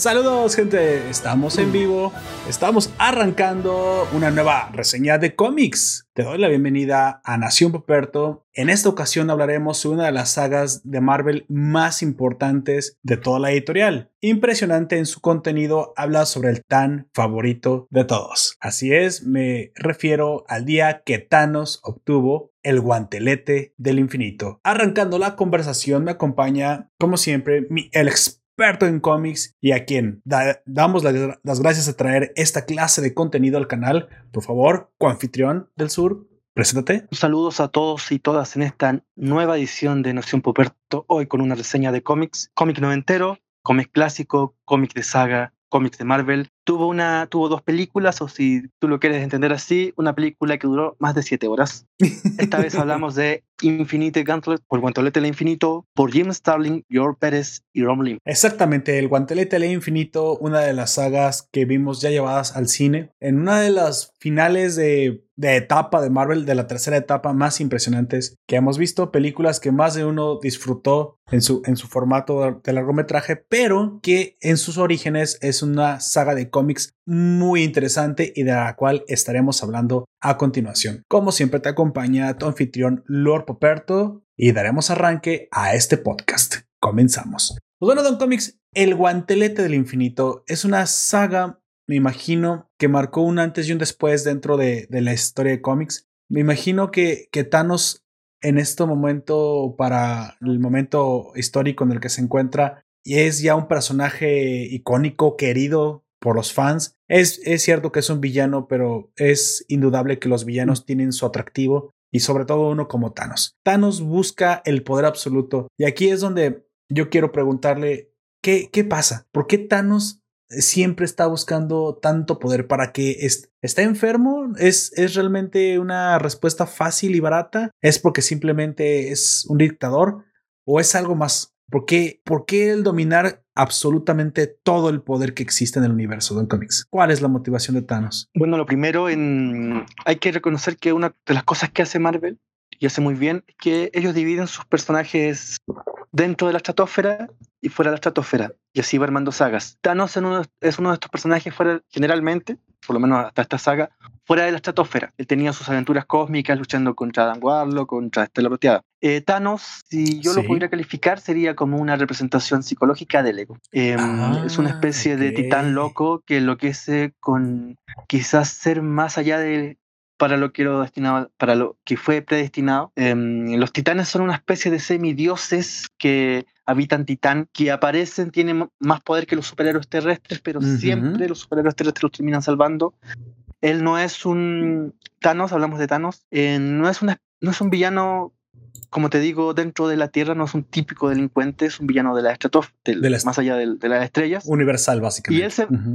Saludos gente, estamos en vivo, estamos arrancando una nueva reseña de cómics. Te doy la bienvenida a Nación Poperto. En esta ocasión hablaremos sobre una de las sagas de Marvel más importantes de toda la editorial. Impresionante en su contenido, habla sobre el tan favorito de todos. Así es, me refiero al día que Thanos obtuvo el guantelete del infinito. Arrancando la conversación me acompaña, como siempre, mi el experto en cómics y a quien damos las gracias de traer esta clase de contenido al canal. Por favor, coanfitrión del sur, preséntate. Saludos a todos y todas en esta nueva edición de Nación Poperto, hoy con una reseña de cómics, cómic noventero, cómic clásico, cómic de saga, cómics de Marvel. Tuvo, una, tuvo dos películas, o si tú lo quieres entender así, una película que duró más de siete horas. Esta vez hablamos de Infinite Gauntlet, por Guantelete del Infinito, por Jim Starling, George Pérez y Lim. Exactamente, el Guantelete del Infinito, una de las sagas que vimos ya llevadas al cine, en una de las finales de, de etapa de Marvel, de la tercera etapa más impresionantes que hemos visto, películas que más de uno disfrutó en su, en su formato de largometraje, pero que en sus orígenes es una saga de cómics muy interesante y de la cual estaremos hablando a continuación. Como siempre te acompaña tu anfitrión Lord Poperto y daremos arranque a este podcast. Comenzamos. Pues bueno, Don Comics, El Guantelete del Infinito es una saga, me imagino, que marcó un antes y un después dentro de, la historia de cómics. Me imagino que, que Thanos en este momento, para el momento histórico en el que se encuentra, y es ya un personaje icónico, querido por los fans. Es, es cierto que es un villano, pero es indudable que los villanos tienen su atractivo y sobre todo uno como Thanos. Thanos busca el poder absoluto y aquí es donde yo quiero preguntarle, ¿qué, qué pasa? ¿Por qué Thanos siempre está buscando tanto poder para que está enfermo? ¿Es, ¿Es realmente una respuesta fácil y barata? ¿Es porque simplemente es un dictador? ¿O es algo más? ¿Por qué, ¿Por qué el dominar absolutamente todo el poder que existe en el universo de cómics? ¿Cuál es la motivación de Thanos? Bueno, lo primero, hay que reconocer que una de las cosas que hace Marvel, y hace muy bien, es que ellos dividen sus personajes dentro de la estratosfera y fuera de la estratosfera. Y así va armando sagas. Thanos es uno de estos personajes fuera, generalmente, por lo menos hasta esta saga, fuera de la estratosfera. Él tenía sus aventuras cósmicas luchando contra Dan Warlock, contra Estela Proteada. Eh, Thanos, si yo lo pudiera calificar, sería como una representación psicológica del ego. Em, ah, es una especie de titán loco que enloquece con quizás ser más allá de para lo que lo destinado, para lo que fue predestinado. Em, los titanes son una especie de semidioses que habitan Titán, que aparecen, tienen más poder que los superhéroes terrestres, pero siempre los superhéroes terrestres los terminan salvando. Él no es un Thanos, hablamos de Thanos, eh, no, es una, no es un villano como te digo, dentro de la Tierra no es un típico delincuente, es un villano de la estratosfera, más allá de, las estrellas. Universal, básicamente. Y él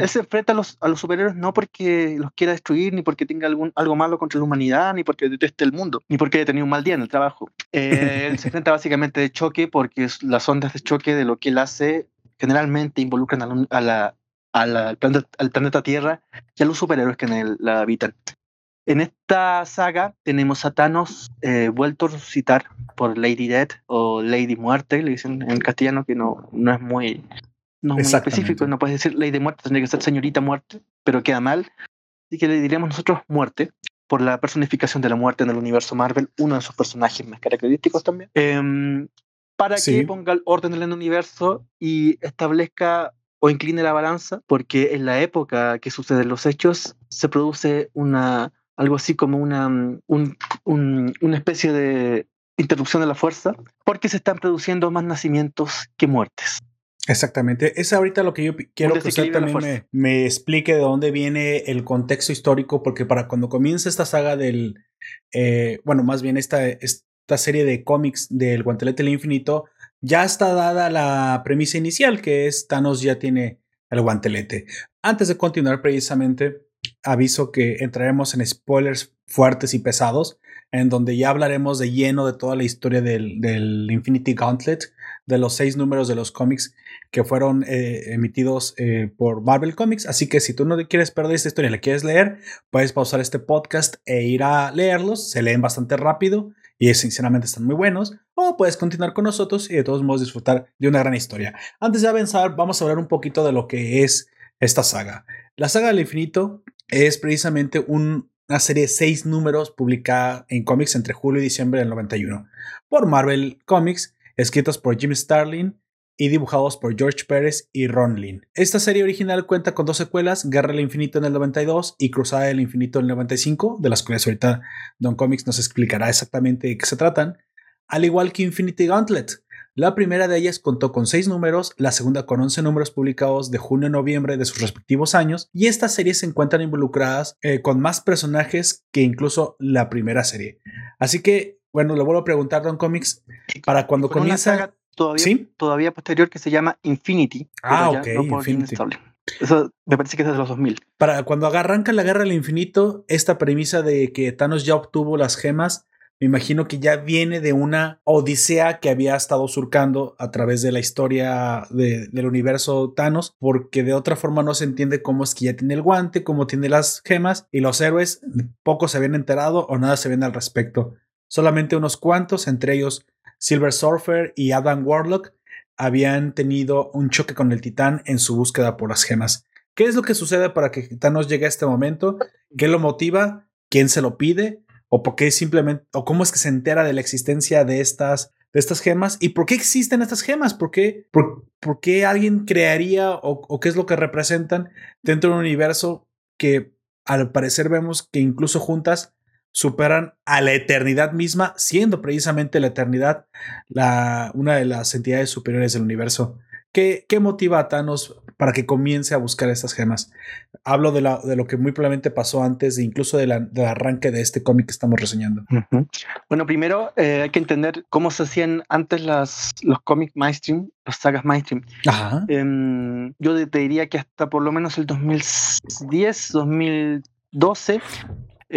se, enfrenta a los, a los superhéroes no porque los quiera destruir, ni porque tenga algún, algo malo contra la humanidad, ni porque deteste el mundo, ni porque haya tenido un mal día en el trabajo. Eh, él se enfrenta básicamente de choque porque las ondas de choque de lo que él hace generalmente involucran a la, al, planeta, al, planeta, Tierra y a los superhéroes que en él la habitan. En esta saga tenemos a Thanos eh, vuelto a resucitar por Lady Death o Lady Muerte, le dicen en castellano, que no, no es muy, no muy específico, no puedes decir Lady Muerte, tendría que ser Señorita Muerte, pero queda mal. Así que le diríamos nosotros Muerte, por la personificación de la muerte en el universo Marvel, uno de sus personajes más característicos también, em, para que ponga el orden en el universo y establezca o incline la balanza, porque en la época que suceden los hechos se produce una algo así como una, mm, una especie de interrupción de la fuerza, porque se están produciendo más nacimientos que muertes. Exactamente. Es ahorita lo que yo quiero que usted también me, explique de dónde viene el contexto histórico, porque para cuando comienza esta saga del, eh, bueno, más bien esta, esta serie de cómics del Guantelete del Infinito, ya está dada la premisa inicial, que es Thanos ya tiene el guantelete. Antes de continuar precisamente, aviso que entraremos en spoilers fuertes y pesados, en donde ya hablaremos de lleno de toda la historia del, Infinity Gauntlet, de los seis números de los cómics que fueron eh, emitidos eh, por Marvel Comics. Así que si tú no quieres perder esta historia y la quieres leer, puedes pausar este podcast e ir a leerlos. Se leen bastante rápido y sinceramente están muy buenos, o puedes continuar con nosotros y de todos modos disfrutar de una gran historia. Antes de avanzar, vamos a hablar un poquito de lo que es esta saga. La saga del infinito es precisamente una serie de seis números publicada en cómics entre julio y diciembre del 91 por Marvel Comics, escritos por Jim Starlin y dibujados por George Pérez y Ron Lin. Esta serie original cuenta con dos secuelas, Guerra del Infinito en el 92 y Cruzada del Infinito en el 95, de las cuales ahorita Don Comics nos explicará exactamente de qué se tratan, al igual que Infinity Gauntlet. La primera de ellas contó con seis números, la segunda con 11 números publicados de junio a noviembre de sus respectivos años, y estas series se encuentran involucradas eh, con más personajes que incluso la primera serie. Así que, bueno, le vuelvo a preguntar, Don Comics, para cuando comienza todavía, todavía posterior que se llama Infinity. Ah, ok, Infinity. Eso me parece que es de los 2000. Para cuando arranca la guerra del infinito, esta premisa de que Thanos ya obtuvo las gemas, me imagino que ya viene de una odisea que había estado surcando a través de la historia del universo Thanos, porque de otra forma no se entiende cómo es que ya tiene el guante, cómo tiene las gemas, y los héroes pocos se habían enterado o nada se ven al respecto. Solamente unos cuantos, entre ellos Silver Surfer y Adam Warlock habían tenido un choque con el titán en su búsqueda por las gemas. ¿Qué es lo que sucede para que Thanos llegue a este momento? ¿Qué lo motiva? ¿Quién se lo pide? ¿O por qué simplemente, o cómo es que se entera de la existencia de estas, de estas gemas? ¿Y por qué existen estas gemas? ¿Por qué, por, qué alguien crearía o, o qué es lo que representan dentro de un universo que al parecer vemos que incluso juntas superan a la eternidad misma, siendo precisamente la eternidad la, una de las entidades superiores del universo. ¿Qué, ¿Qué, motiva a Thanos para que comience a buscar estas gemas? Hablo de, la, de lo que muy probablemente pasó antes, de incluso de del arranque de este cómic que estamos reseñando. Bueno, primero eh, hay que entender cómo se hacían antes las, los cómics mainstream, las sagas mainstream. Ajá. Em, yo te diría que hasta por lo menos el 2010, 2012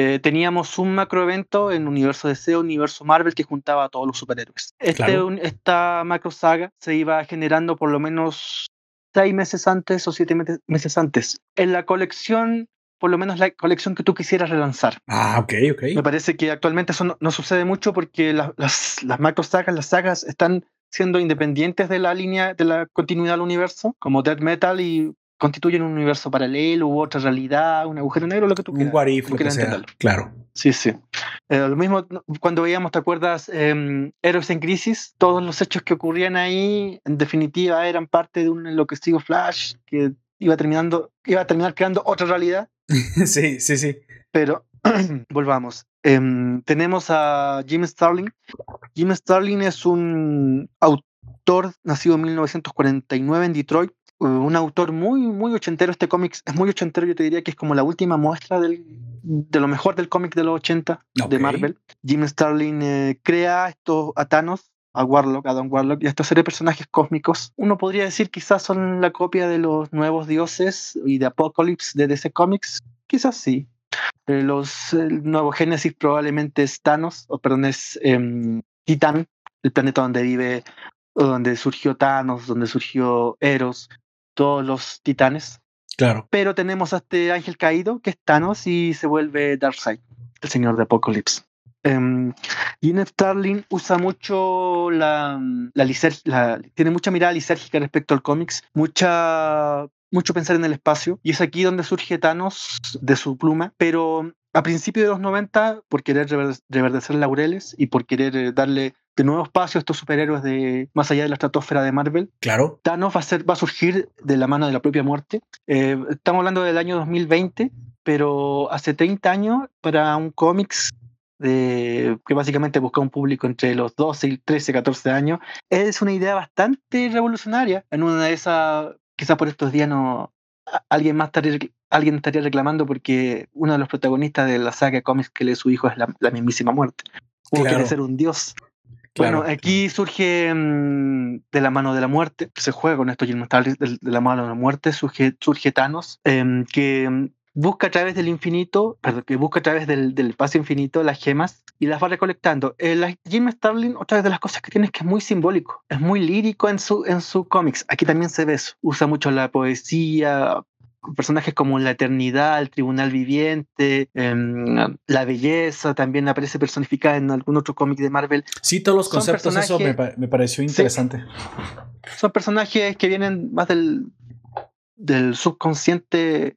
eh, teníamos un macroevento en Universo DC, Universo Marvel, que juntaba a todos los superhéroes. Este, esta macro saga se iba generando por lo menos seis meses antes o siete meses antes. En la colección, por lo menos la colección que tú quisieras relanzar. Ah, ok, ok. Me parece que actualmente eso no, sucede mucho porque las, las macro sagas, las sagas están siendo independientes de la línea, de la continuidad del universo, como Dead Metal y constituyen un universo paralelo u otra realidad, un agujero negro, lo que tú quieras. Un what if, lo que sea. Claro. Sí, sí. Eh, lo mismo cuando veíamos, ¿te acuerdas? Eh, Héroes en Crisis, todos los hechos que ocurrían ahí, en definitiva, eran parte de un enloquecido Flash que iba terminando, iba a terminar creando otra realidad. sí, sí, sí. Pero volvamos. Em, tenemos a Jim Starling. Jim Starling es un autor nacido en 1949 en Detroit un autor muy, muy ochentero. Este cómic es muy ochentero, yo te diría que es como la última muestra del, de lo mejor del cómic de los 80 de Marvel. Jim Starlin eh, crea estos a Thanos, a Warlock, a Don Warlock, y a esta serie de personajes cósmicos. Uno podría decir quizás son la copia de los nuevos dioses y de Apocalypse de DC Comics. Quizás sí. Eh, los el nuevo Génesis probablemente es Thanos, o perdón, es eh, Titán, el planeta donde vive, donde surgió Thanos, donde surgió Eros, todos los titanes. Claro. Pero tenemos a este ángel caído, que es Thanos, y se vuelve Darkseid, el señor de Apocalypse. Um, Starling usa mucho la, la, tiene mucha mirada lisérgica respecto al cómics, mucha mucho pensar en el espacio y es aquí donde surge Thanos de su pluma, pero a principios de los 90, por querer reverdecer laureles y por querer eh, darle de nuevo espacio estos superhéroes de más allá de la estratosfera de Marvel. Claro. Thanos va a, ser, va a surgir de la mano de la propia muerte. Eh, estamos hablando del año 2020, pero hace 30 años para un cómics de, que básicamente busca un público entre los 12 y 13, 14 años, es una idea bastante revolucionaria. En una de esas, quizás por estos días no, alguien más estaría, alguien estaría reclamando porque uno de los protagonistas de la saga de cómics que lee su hijo es la, mismísima muerte. O quiere ser un dios. Bueno, aquí surge mm, de la mano de la muerte, se juega con esto Jim de, de la mano de la muerte, surge, surge Thanos, em, que mm, busca a través del infinito, perdón, que busca a través del, del espacio infinito las gemas y las va recolectando. Eh, Jim Starlin, otra de las cosas que tiene es que es muy simbólico, es muy lírico en su, en su cómics. Aquí también se ve eso. Usa mucho la poesía, personajes como la eternidad, el tribunal viviente, em, la belleza, también aparece personificada en algún otro cómic de Marvel. Sí, todos los conceptos, eso me, pareció interesante. son personajes que vienen más del, del subconsciente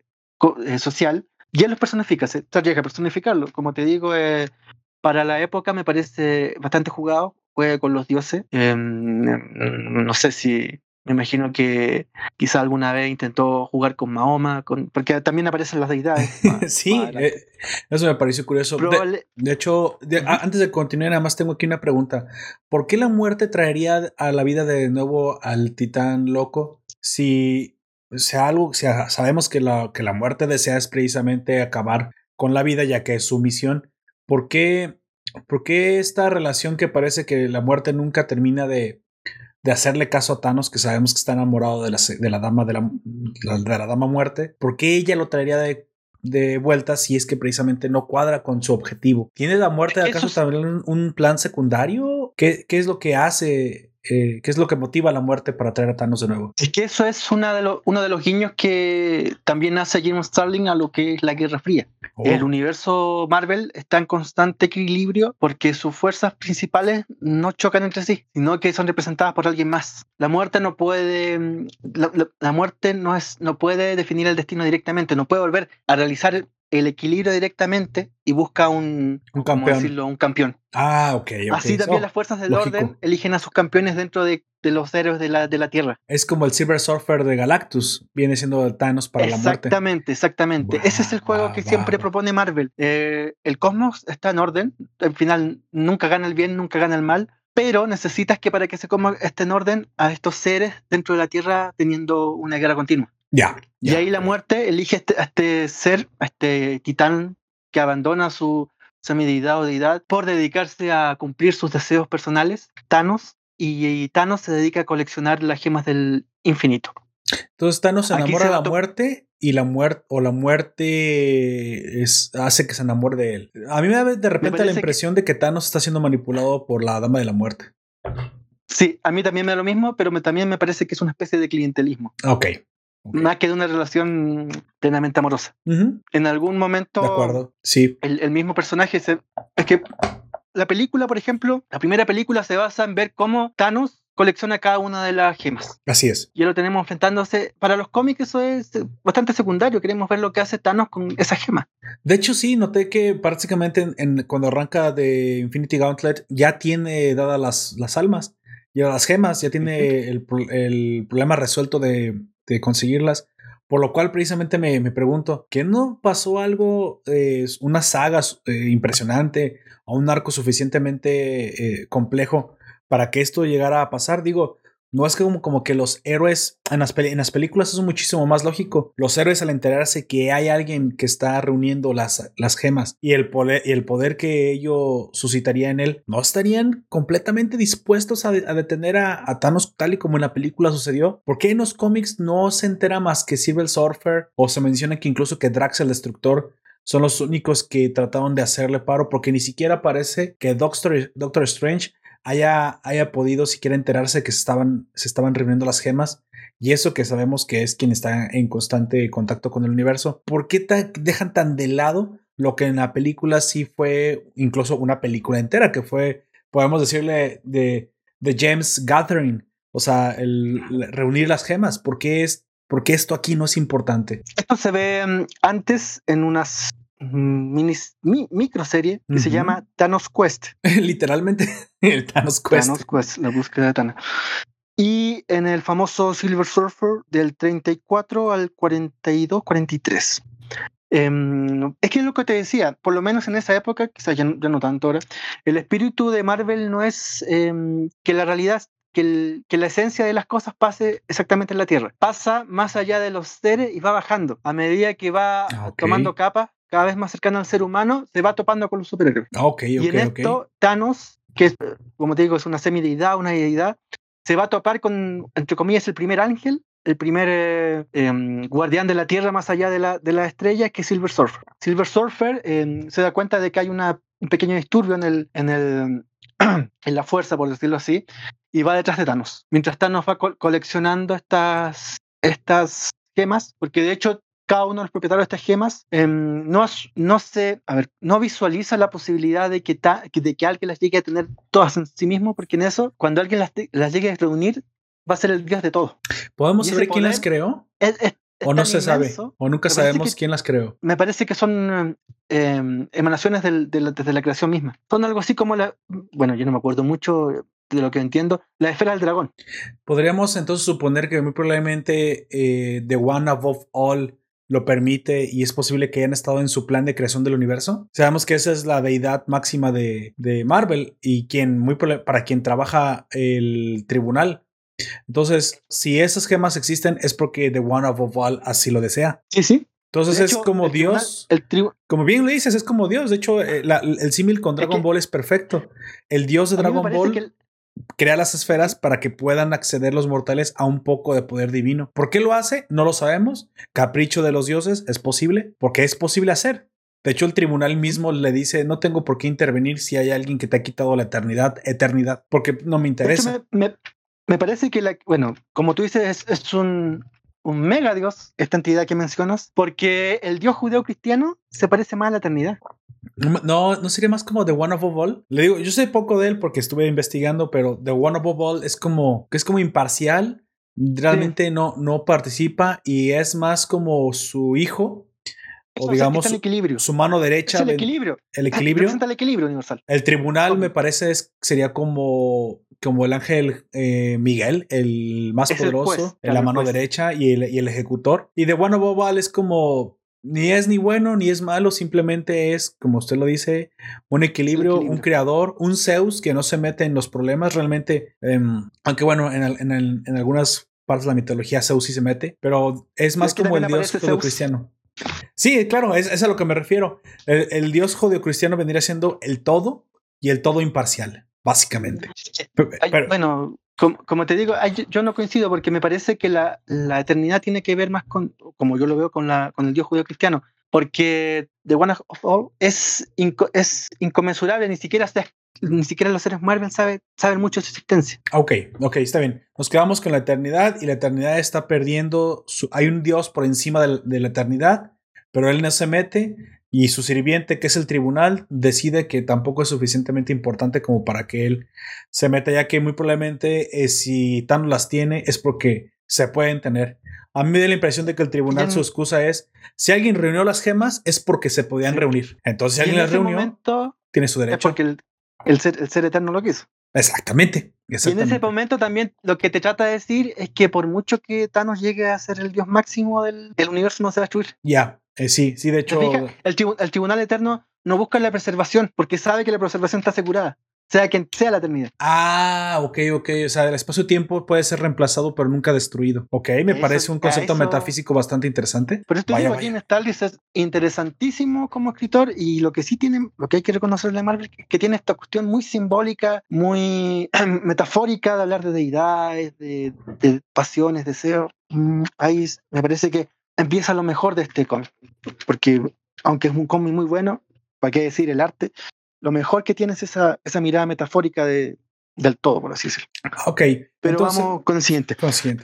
eh, social y él los personifica, se llega a personificarlo. Como te digo, eh, para la época me parece bastante jugado, juega con los dioses. Em, no sé si me imagino que quizá alguna vez intentó jugar con Mahoma, con, porque también aparecen las deidades. sí, eh, eso me pareció curioso. De, hecho, antes de continuar, nada más tengo aquí una pregunta. ¿Por qué la muerte traería a la vida de nuevo al titán loco si sea algo, si sabemos que la, que la muerte desea es precisamente acabar con la vida, ya que es su misión? ¿Por qué, por qué esta relación que parece que la muerte nunca termina de de hacerle caso a Thanos, que sabemos que está enamorado de la, de la dama de la, de la dama muerte, ¿por qué ella lo traería de, de vuelta si es que precisamente no cuadra con su objetivo? ¿Tiene la muerte acaso también un, plan secundario? ¿Qué, ¿Qué, es lo que hace eh, ¿Qué es lo que motiva la muerte para traer a Thanos de nuevo? Es que eso es una de uno de los guiños que también hace James Starling a lo que es la Guerra Fría. Oh. El universo Marvel está en constante equilibrio porque sus fuerzas principales no chocan entre sí, sino que son representadas por alguien más. La muerte no puede, la, muerte no, es, no puede definir el destino directamente, no puede volver a realizar el equilibrio directamente y busca un, un campeón. un campeón. Ah, ok. Así también las fuerzas del orden eligen a sus campeones dentro de, los héroes de la, de la Tierra. Es como el Silver Surfer de Galactus, viene siendo Thanos para la muerte. Exactamente, exactamente. Ese es el juego que siempre propone Marvel. Eh, el cosmos está en orden, al final nunca gana el bien, nunca gana el mal, pero necesitas que para que se coma esté en orden a estos seres dentro de la Tierra teniendo una guerra continua. Ya. y ahí la muerte elige este, a este, ser, a este titán que abandona su semideidad o deidad por dedicarse a cumplir sus deseos personales, Thanos, y, Thanos se dedica a coleccionar las gemas del infinito. Entonces Thanos se enamora de la muerte y la muerte o la muerte es, hace que se enamore de él. A mí me da de repente la impresión de que Thanos está siendo manipulado por la Dama de la Muerte. Sí, a mí también me da lo mismo, pero también me parece que es una especie de clientelismo. Ok, más que de una relación plenamente amorosa. En algún momento. De acuerdo, sí. El, mismo personaje se, Es que la película, por ejemplo, la primera película se basa en ver cómo Thanos colecciona cada una de las gemas. Así es. Ya lo tenemos enfrentándose. Para los cómics eso es bastante secundario. Queremos ver lo que hace Thanos con esa gema. De hecho, sí, noté que prácticamente en, cuando arranca de Infinity Gauntlet ya tiene dadas las, las almas, ya las gemas, ya tiene el, el problema resuelto de de conseguirlas. Por lo cual precisamente me, pregunto, ¿qué no pasó algo, eh, una saga eh, impresionante o un arco suficientemente eh, complejo para que esto llegara a pasar? Digo, no es como, como que los héroes en las, en las películas es muchísimo más lógico. Los héroes al enterarse que hay alguien que está reuniendo las, las gemas y el, poder, y el poder que ello suscitaría en él, no estarían completamente dispuestos a, detener a, Thanos tal y como en la película sucedió. ¿Por qué en los cómics no se entera más que Silver Surfer o se menciona que incluso que Drax el Destructor son los únicos que trataron de hacerle paro porque ni siquiera parece que Doctor, Doctor Strange haya, haya podido siquiera enterarse que se estaban, se estaban reuniendo las gemas. Y eso que sabemos que es quien está en constante contacto con el universo. ¿Por qué dejan tan de lado lo que en la película sí fue incluso una película entera? Que fue, podemos decirle, de, de James Gathering. O sea, el, reunir las gemas. ¿Por qué, es, ¿Por qué esto aquí no es importante? Esto se ve mm, antes en unas mini, micro serie que se llama Thanos Quest. Literalmente, el Thanos Quest. Thanos Quest, la búsqueda de Thanos. Y en el famoso Silver Surfer del 34 al 42, 43. Em, es que es lo que te decía, por lo menos en esa época, quizás ya, no tanto ahora, el espíritu de Marvel no es em, que la realidad que, que, la esencia de las cosas pase exactamente en la Tierra. Pasa más allá de los seres y va bajando. A medida que va ah, tomando capas, cada vez más cercano al ser humano, se va topando con los superhéroes. Ah, okay, y en esto, Thanos, que como te digo, es una semideidad, una deidad, se va a topar con, entre comillas, el primer ángel, el primer eh, em, guardián de la Tierra más allá de la, de la estrella, que es Silver Surfer. Silver Surfer em, se da cuenta de que hay una, un pequeño disturbio en, el, en, el, en la fuerza, por decirlo así, y va detrás de Thanos. Mientras Thanos va coleccionando estas, estas gemas, porque de hecho cada uno de los propietarios de estas gemas em, no, no, se, a ver, no visualiza la posibilidad de que, de que alguien las llegue a tener todas en sí mismo, porque en eso, cuando alguien las, las llegue a reunir, va a ser el dios de todo. ¿Podemos saber quién las creó? o no se sabe, o nunca sabemos quién las creó. Me parece que son em, emanaciones del, de desde la creación misma. Son algo así como la, bueno, yo no me acuerdo mucho de lo que entiendo, la esfera del dragón. Podríamos entonces suponer que muy probablemente eh, The One Above All lo permite y es posible que hayan estado en su plan de creación del universo. Sabemos que esa es la deidad máxima de, de Marvel y quien muy para quien trabaja el tribunal. Entonces, si esas gemas existen es porque The One Above All así lo desea. Sí, sí. Entonces es como Dios. el como bien lo dices, es como Dios. De hecho, eh, el símil con Dragon Ball es perfecto. El Dios de Dragon Ball crea las esferas para que puedan acceder los mortales a un poco de poder divino. ¿Por qué lo hace? No lo sabemos. Capricho de los dioses, es posible, porque es posible hacer. De hecho, el tribunal mismo le dice, no tengo por qué intervenir si hay alguien que te ha quitado la eternidad, eternidad, porque no me interesa. me, parece que, la, bueno, como tú dices, es, un, un mega dios, esta entidad que mencionas, porque el dios judeo cristiano se parece más a la eternidad. No, no sería más como The One Above All. Le digo, yo sé poco de él porque estuve investigando, pero The One Above All es como que es como imparcial. Realmente no, no participa y es más como su hijo. o digamos el equilibrio. su mano derecha. el equilibrio. El equilibrio. el equilibrio universal. El tribunal me parece sería como, como el ángel eh, Miguel, el más poderoso, en la mano derecha y el, y el ejecutor. Y The One All es como ni es ni bueno ni es malo, simplemente es, como usted lo dice, un equilibrio, un creador, un Zeus que no se mete en los problemas realmente, em, aunque bueno, en, en, algunas partes de la mitología Zeus sí se mete, pero es más como el dios judio-cristiano. Sí, claro, es, a lo que me refiero. El, el dios judio-cristiano vendría siendo el todo y el todo imparcial, básicamente. bueno, como, te digo, yo no coincido porque me parece que la, la, eternidad tiene que ver más con, como yo lo veo, con, la, con el Dios judío cristiano, porque The One of All es, es inconmensurable, ni siquiera, ni siquiera los seres Marvel saben, saben mucho de su existencia. Ok, ok, está bien. Nos quedamos con la eternidad y la eternidad está perdiendo, su, hay un Dios por encima de, de la eternidad, pero él no se mete y su sirviente, que es el tribunal, decide que tampoco es suficientemente importante como para que él se meta, ya que muy probablemente eh, si Thanos las tiene es porque se pueden tener. A mí me da la impresión de que el tribunal su excusa es, si alguien reunió las gemas es porque se podían reunir. Entonces, si alguien las reunió, tiene su derecho. Es porque el, ser, eterno lo quiso. Exactamente, Y en ese momento también lo que te trata de decir es que por mucho que Thanos llegue a ser el dios máximo del, universo, no se va a destruir. Ya, eh, sí, sí, de hecho. El, Tribunal Eterno no busca la preservación porque sabe que la preservación está asegurada, sea quien sea la eternidad. Ah, ok, ok. O sea, el espacio-tiempo puede ser reemplazado, pero nunca destruido. Ok, me parece un concepto metafísico bastante interesante. Pero esto digo, Jim es interesantísimo como escritor y lo que sí tiene, lo que hay que reconocerle a Marvel, que tiene esta cuestión muy simbólica, muy metafórica de hablar de deidades, de, de pasiones, deseos. Mm, ahí me parece que empieza lo mejor de este cómic. Porque aunque es un cómic muy bueno, ¿para qué decir el arte? Lo mejor que tiene es esa, esa mirada metafórica de, del todo, por así decirlo. Ok. Pero vamos con el siguiente.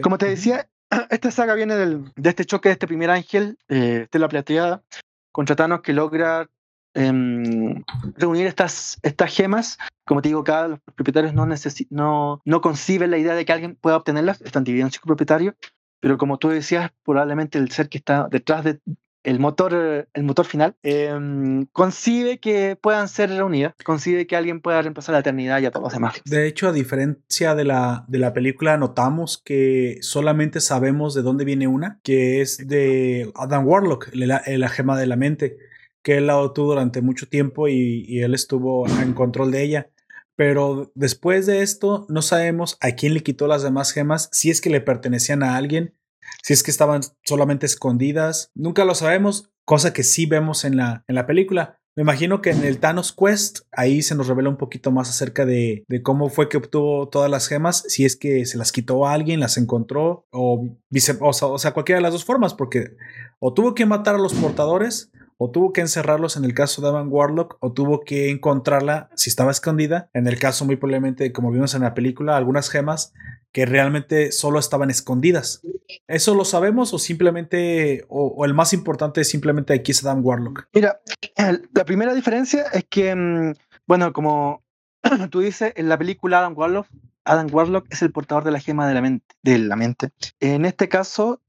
Como te decía, esta saga viene del, de este choque de este primer ángel, eh, Estela Plateada, contra Thanos que logra em, reunir estas, estas gemas. Como te digo, cada los propietarios no, no, no conciben la idea de que alguien pueda obtenerlas, están divididos en cinco propietarios pero como tú decías, probablemente el ser que está detrás del el motor, el motor final, em, concibe que puedan ser reunidas, concibe que alguien pueda reemplazar la eternidad y a todos los demás. De hecho, a diferencia de la, de la película, notamos que solamente sabemos de dónde viene una, que es de Adam Warlock, la, la gema de la mente, que él la obtuvo durante mucho tiempo y, y él estuvo en control de ella. Pero después de esto, no sabemos a quién le quitó las demás gemas, si es que le pertenecían a alguien, si es que estaban solamente escondidas. Nunca lo sabemos, cosa que sí vemos en la, en la película. Me imagino que en el Thanos Quest ahí se nos revela un poquito más acerca de, de, cómo fue que obtuvo todas las gemas, si es que se las quitó a alguien, las encontró, o, vice, o, sea, o sea, cualquiera de las dos formas, porque o tuvo que matar a los portadores o tuvo que encerrarlos en el caso de Adam Warlock, o tuvo que encontrarla si estaba escondida. En el caso, muy probablemente, como vimos en la película, algunas gemas que realmente solo estaban escondidas. ¿Eso lo sabemos o simplemente, o, el más importante es simplemente aquí es Adam Warlock? Mira, la primera diferencia es que, mm, bueno, como tú dices, en la película Adam Warlock Adam Warlock es el portador de la gema de la mente. De la mente. En este caso,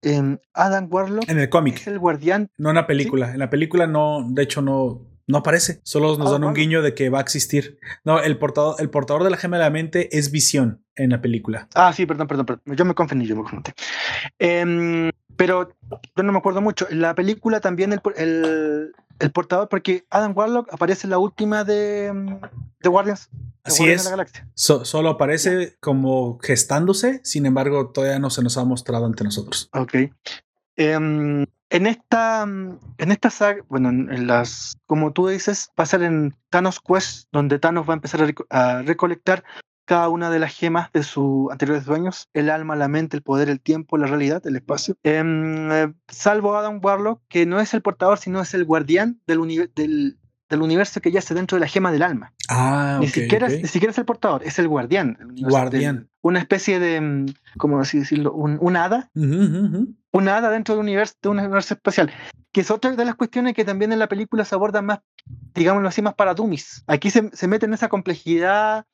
Adam Warlock en el cómic. es el guardián. No en la película. En la película no, de hecho, no, no aparece. Solo nos dan un guiño de que va a existir. No, el portador, el portador de la gema de la mente es visión en la película. Ah, sí, perdón, perdón, perdón. Yo me confundí, yo me confundí. Em, pero yo no me acuerdo mucho. En la película también el, el, el portador, porque Adam Warlock aparece en la última de, de Guardians. Así es. solo aparece como gestándose, sin embargo, todavía no se nos ha mostrado ante nosotros. Ok. Em, en esta, en esta saga, bueno, en, las, como tú dices, va a ser en Thanos Quest, donde Thanos va a empezar a, recolectar cada una de las gemas de sus anteriores dueños, el alma, la mente, el poder, el tiempo, la realidad, el espacio. Em, eh, salvo Adam Warlock, que no es el portador, sino es el guardián del, del, del universo que yace dentro de la gema del alma. Ah, ni, siquiera, ni siquiera es el portador, es el guardián. guardián. una especie de, mm, ¿cómo así decirlo? Un, hada. Un hada dentro de un, universo, de un universo especial. Que es otra de las cuestiones que también en la película se abordan más, digámoslo así, más para dummies. Aquí se, se mete en esa complejidad.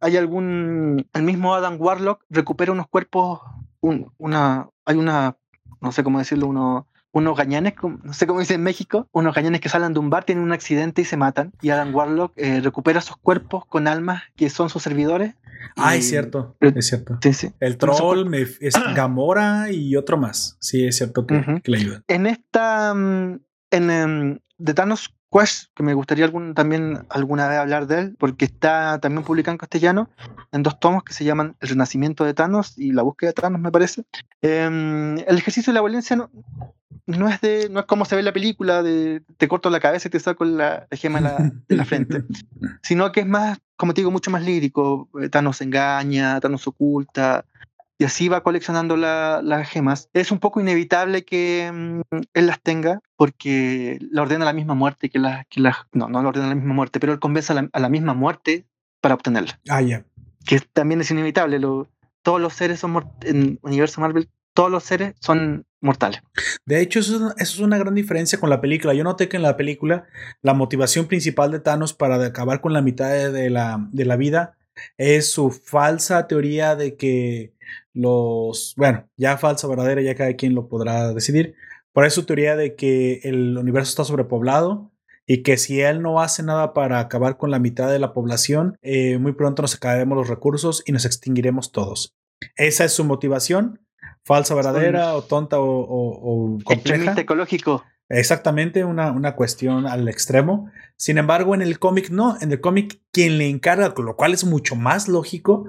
Hay algún. El mismo Adam Warlock recupera unos cuerpos. una, hay una. No sé cómo decirlo, uno unos gañanes, no sé cómo dice en México, unos gañanes que salen de un bar, tienen un accidente y se matan. Y Adam Warlock eh, recupera sus cuerpos con almas que son sus servidores. Ah, es cierto, es cierto. El troll, es Gamora y otro más. Sí, es cierto que, le ayudan. En esta, mm, en, en The Thanos Quest, que me gustaría algún, también alguna vez hablar de él, porque está también publicado en castellano, en dos tomos que se llaman El Renacimiento de Thanos y La Búsqueda de Thanos, me parece. Em, el ejercicio de la violencia no, no es de no es como se ve en la película de te corto la cabeza y te saco la, gema de la, frente sino que es más como te digo mucho más lírico eh, Thanos engaña Thanos oculta y así va coleccionando las gemas es un poco inevitable que mm, él las tenga porque le ordena la misma muerte que las que las no no le ordena la misma muerte pero él convence a la, misma muerte para obtenerla ah ya que también es inevitable lo, todos los seres son en universo Marvel todos los seres son mortales. De hecho, eso es, una gran diferencia con la película. Yo noté que en la película la motivación principal de Thanos para acabar con la mitad de, la, de la vida es su falsa teoría de que los, bueno, ya falsa, verdadera, ya cada quien lo podrá decidir, pero es su teoría de que el universo está sobrepoblado y que si él no hace nada para acabar con la mitad de la población, eh, muy pronto nos acabaremos los recursos y nos extinguiremos todos. Esa es su motivación falsa, verdadera, o tonta o, o, compleja. ecológico. Exactamente, una, una, cuestión al extremo. Sin embargo, en el cómic no. En el cómic, quien le encarga, lo cual es mucho más lógico,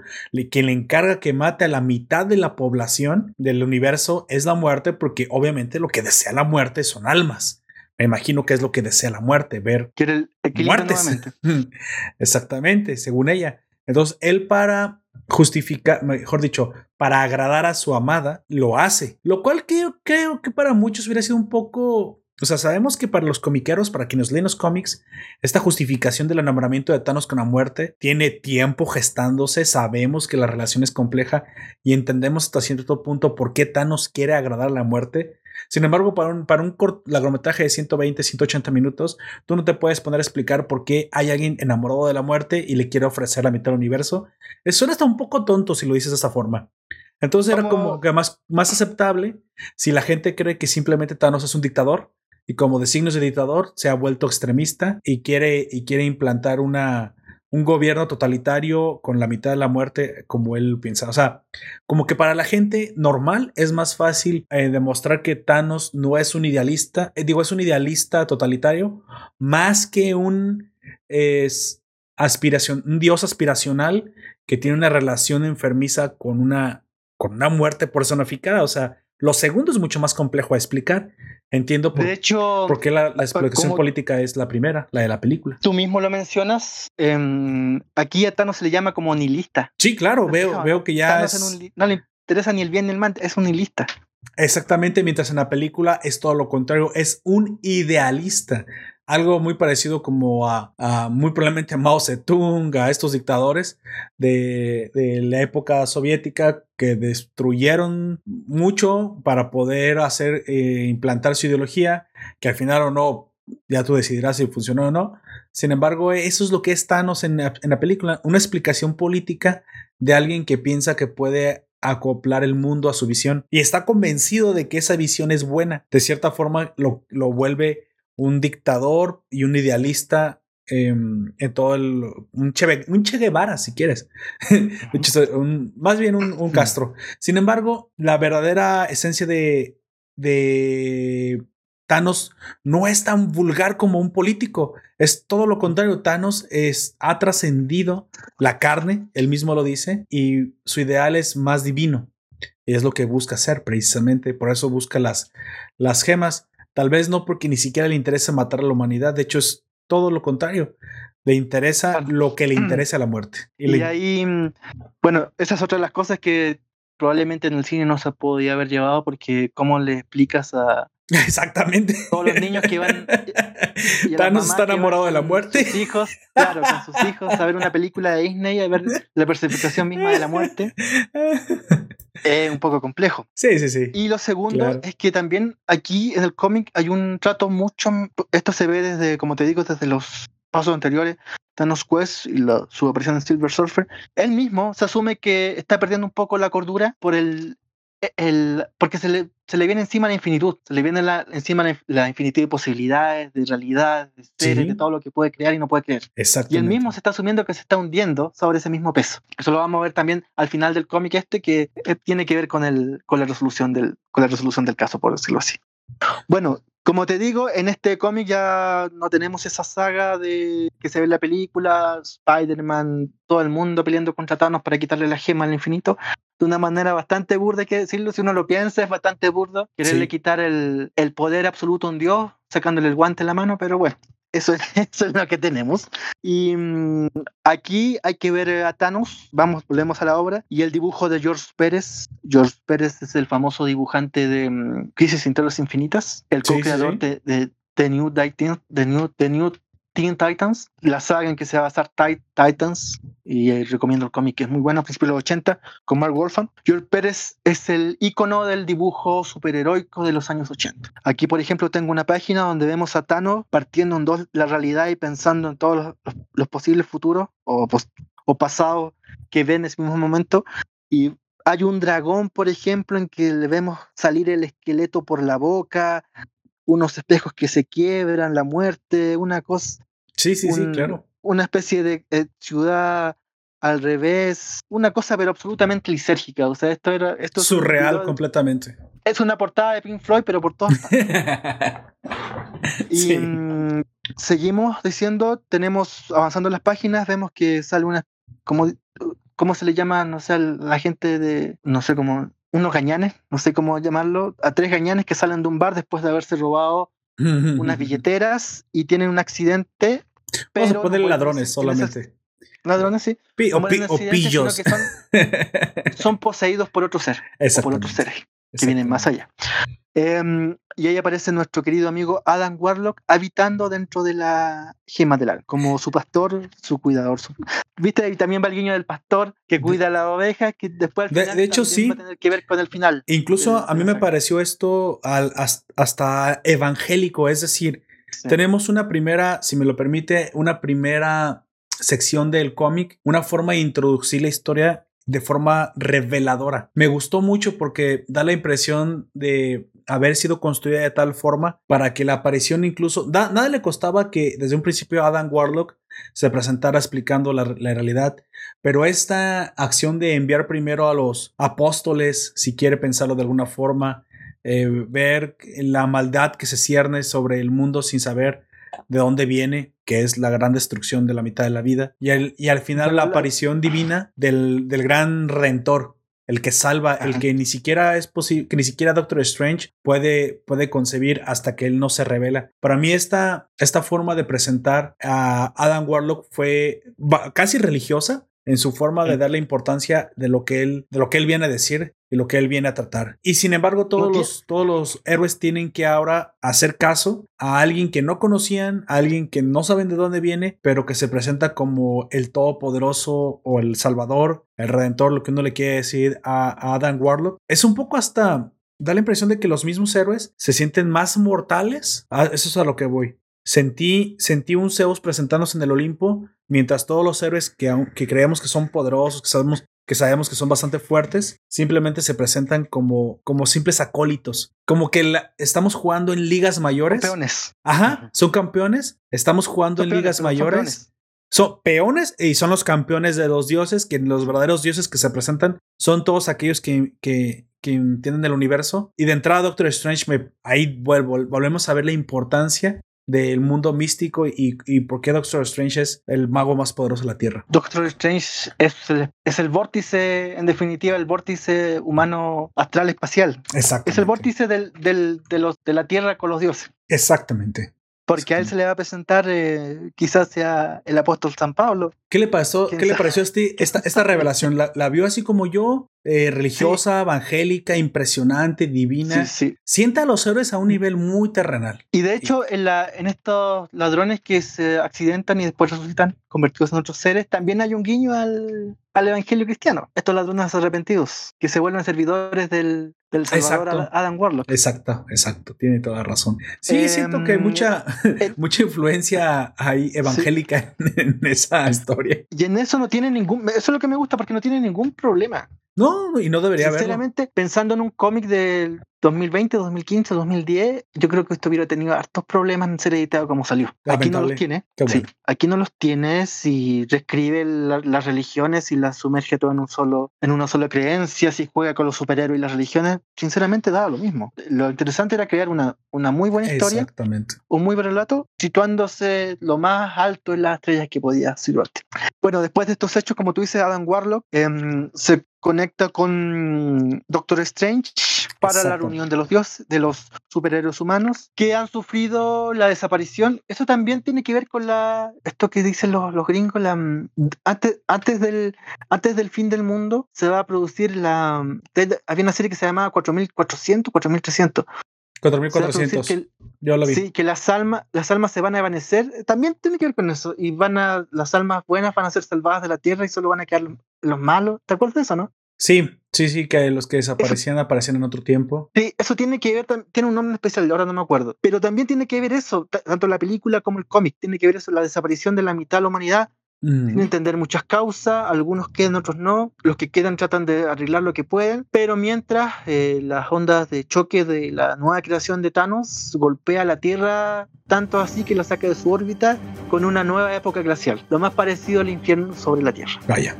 quien le encarga que mate a la mitad de la población del universo es la muerte, porque obviamente lo que desea la muerte son almas. Me imagino que es lo que desea la muerte, ver Quiere el muertes. Exactamente, según ella. Entonces, él para justificar, mejor dicho, para agradar a su amada, lo hace. Lo cual creo, creo que para muchos hubiera sido un poco o sea, sabemos que para los comiqueros, para quienes leen los cómics, esta justificación del enamoramiento de Thanos con la muerte tiene tiempo gestándose, sabemos que la relación es compleja y entendemos hasta cierto punto por qué Thanos quiere agradar a la muerte. Sin embargo, para un, para un largometraje de 120, 180 minutos, tú no te puedes poner a explicar por qué hay alguien enamorado de la muerte y le quiere ofrecer la mitad del universo. Eso suena hasta un poco tonto si lo dices de esa forma. Entonces era como que más, más aceptable si la gente cree que simplemente Thanos es un dictador y como de signos de dictador se ha vuelto extremista y quiere, y quiere implantar una, un gobierno totalitario con la mitad de la muerte como él piensa. O sea, como que para la gente normal es más fácil eh, demostrar que Thanos no es un idealista, eh, digo, es un idealista totalitario, más que un, es, aspiración, un dios aspiracional que tiene una relación enfermiza con una, con una muerte personificada. O sea, lo segundo es mucho más complejo a explicar Entiendo por, de hecho, por qué la, explotación política es la primera, la de la película. Tú mismo lo mencionas. Em, aquí a Thanos se le llama como nihilista. Sí, claro, veo, veo que ya. no le interesa ni el bien ni el mal, es un nihilista. Exactamente, mientras en la película es todo lo contrario, es un idealista. Algo muy parecido como a, muy probablemente a Mao Zedong, a estos dictadores de, la época soviética que destruyeron mucho para poder hacer, eh, implantar su ideología, que al final o no, ya tú decidirás si funcionó o no. Sin embargo, eso es lo que es Thanos en en la película, una explicación política de alguien que piensa que puede acoplar el mundo a su visión y está convencido de que esa visión es buena. De cierta forma lo, lo vuelve un dictador y un idealista em, en todo el... Un che, un che Guevara, si quieres. más bien un, Castro. Sin embargo, la verdadera esencia de, de Thanos no es tan vulgar como un político. Es todo lo contrario. Thanos es, ha trascendido la carne, él mismo lo dice, y su ideal es más divino. Y es lo que busca hacer precisamente. Por eso busca las, las gemas. Tal vez no porque ni siquiera le interesa matar a la humanidad. De hecho, es todo lo contrario. Le interesa lo que le interesa a la muerte. Y, ahí, mm, bueno, esa es otra de las cosas que probablemente en el cine no se podía haber llevado porque cómo le explicas a, Exactamente. Todos los niños que van. Thanos está enamorado de la muerte. Sus hijos, claro, con sus hijos, a ver una película de Disney, a ver la personificación misma de la muerte. Es un poco complejo. Sí, sí, sí. Y lo segundo es que también aquí en el cómic hay un trato mucho. Esto se ve desde, como te digo, desde los pasos anteriores. Thanos Quest y su aparición en Silver Surfer. Él mismo se asume que está perdiendo un poco la cordura por el el, porque se le, se le viene encima la infinitud, se le viene la, encima la, infinitud de posibilidades, de realidad, de seres, de todo lo que puede crear y no puede creer. Y él mismo se está asumiendo que se está hundiendo sobre ese mismo peso. Eso lo vamos a ver también al final del cómic este, que eh, tiene que ver con, el, con, la resolución del, con la resolución del caso, por decirlo así. Bueno, como te digo, en este cómic ya no tenemos esa saga de que se ve en la película, Spider-Man, todo el mundo peleando contra Thanos para quitarle la gema al infinito, de una manera bastante burda, hay que decirlo, si uno lo piensa, es bastante burdo quererle quitar el, el, poder absoluto a un dios, sacándole el guante en la mano, pero bueno, eso, eso es lo que tenemos. Y mm, aquí hay que ver a Thanos, vamos, volvemos a la obra, y el dibujo de George Pérez. George Pérez es el famoso dibujante de mm, Crisis entre los Infinitas, el co-creador de, de, de, New, de, New, de New Teen Titans, la saga en que se va a basar Titans, y recomiendo el cómic que es muy bueno, a principios de los 80, con Mark Wolfman. George Pérez es el icono del dibujo superheroico de los años 80. Aquí, por ejemplo, tengo una página donde vemos a Thanos partiendo en dos la realidad y pensando en todos los, posibles futuros o, o pasados que ven en ese mismo momento. Y hay un dragón, por ejemplo, en que le vemos salir el esqueleto por la boca, unos espejos que se quiebran, la muerte, una cosa. Sí, sí, sí, claro. Una especie de eh, ciudad al revés, una cosa pero absolutamente lisérgica. O sea, esto era. Esto Surreal completamente. Es una portada de Pink Floyd, pero por todas y mm, seguimos diciendo, tenemos, avanzando las páginas, vemos que sale una. Como, ¿Cómo se le llama, no sé, la gente de. No sé cómo unos gañanes, no sé cómo llamarlo, a tres gañanes que salen de un bar después de haberse robado unas billeteras y tienen un accidente. Vamos a ponerle ladrones solamente. Ladrones, sí. o, pillos. Son, poseídos por otro ser. O por otros seres que vienen más allá. Em, y ahí aparece nuestro querido amigo Adam Warlock habitando dentro de la gema del ar, como su pastor, su cuidador. ¿Viste? Y también va el guiño del pastor que cuida a la oveja, que después al final de, hecho, sí. va a tener que ver con el final. Incluso a mí me pareció esto al, hasta evangélico, es decir, tenemos una primera, si me lo permite, una primera sección del cómic, una forma de introducir la historia de forma reveladora. Me gustó mucho porque da la impresión de haber sido construida de tal forma para que la aparición incluso, nada le costaba que desde un principio Adam Warlock se presentara explicando la, realidad, pero esta acción de enviar primero a los apóstoles, si quiere pensarlo de alguna forma, eh, ver la maldad que se cierne sobre el mundo sin saber de dónde viene, que es la gran destrucción de la mitad de la vida, y, y al final la aparición divina del, del gran redentor, el que salva, el que ni siquiera es posible, que ni siquiera Doctor Strange puede, puede concebir hasta que él no se revela. Para mí esta, esta forma de presentar a Adam Warlock fue casi religiosa, en su forma de darle importancia de lo que él, de lo que él viene a decir y lo que él viene a tratar. Y sin embargo, todos los, todos los héroes tienen que ahora hacer caso a alguien que no conocían, a alguien que no saben de dónde viene, pero que se presenta como el todopoderoso o el salvador, el redentor, lo que uno le quiere decir a, a Adam Warlock. Es un poco hasta da la impresión de que los mismos héroes se sienten más mortales. Ah, eso es a lo que voy. Sentí, sentí un Zeus presentándose en el Olimpo, mientras todos los héroes que, que creemos que son poderosos, que sabemos, que sabemos que son bastante fuertes, simplemente se presentan como, como simples acólitos. Como que estamos jugando en ligas mayores. Campeones. Ajá, son campeones. Estamos jugando en ligas mayores. Son peones y son los campeones de los dioses, que los verdaderos dioses que se presentan son todos aquellos que, que, que entienden el universo. Y de entrada, Doctor Strange, me, ahí vuelvo, volvemos a ver la importancia del mundo místico y, y, por qué Doctor Strange es el mago más poderoso de la Tierra. Doctor Strange es el, es el vórtice, en definitiva, el vórtice humano astral espacial. Exacto. Es el vórtice del, del, de, los, de la Tierra con los dioses. Exactamente. Porque a él se le va a presentar, eh, quizás sea el apóstol San Pablo. ¿Qué le pasó? ¿Qué le pareció a ti esta, esta revelación? ¿La, ¿La, vio así como yo? Eh, religiosa, evangélica, impresionante, divina. Sí, Sienta a los héroes a un nivel muy terrenal. Y de hecho, en, la, en estos ladrones que se accidentan y después resucitan convertidos en otros seres, también hay un guiño al, al evangelio cristiano. Estos ladrones arrepentidos que se vuelven servidores del, del Salvador Adam Warlock. Exacto, exacto, tiene toda razón. Sí, siento que hay mucha, mucha influencia ahí evangélica en, en, esa historia. Y en eso no tiene ningún, eso es lo que me gusta porque no tiene ningún problema. No, y no debería haber. Sinceramente, pensando en un cómic del 2020, 2015, 2010, yo creo que esto hubiera tenido hartos problemas en ser editado como salió. Aquí no los tiene. Sí, aquí no los tiene si reescribe las religiones y las sumerge todo en un solo, en una sola creencia, si juega con los superhéroes y las religiones, sinceramente da lo mismo. Lo interesante era crear una, una muy buena historia, Exactamente. un muy buen relato, situándose lo más alto en las estrellas que podía situarte. Bueno, después de estos hechos, como tú dices, Adam Warlock eh, se conecta con Doctor Strange para la reunión de los dioses, de los superhéroes humanos que han sufrido la desaparición. Eso también tiene que ver con la esto que dicen los, los gringos, la, antes, antes, del, antes del fin del mundo se va a producir la... Había una serie que se llamaba 4400, 4300. 4400. Que, Yo lo vi. Sí, que las almas, las almas se van a evanecer. También tiene que ver con eso. Y van a, las almas buenas van a ser salvadas de la tierra y solo van a quedar los malos. ¿Te acuerdas de eso, no? Sí, sí, sí, que los que desaparecían eso, aparecían en otro tiempo. Sí, eso tiene que ver, tiene un nombre especial, ahora no me acuerdo. Pero también tiene que ver eso, tanto la película como el cómic, tiene que ver eso, la desaparición de la mitad de la humanidad sin entender muchas causas, algunos quedan, otros no. Los que quedan tratan de arreglar lo que pueden, pero mientras eh, las ondas de choque de la nueva creación de Thanos golpea la Tierra tanto así que la saca de su órbita con una nueva época glacial, lo más parecido al infierno sobre la Tierra. Vaya.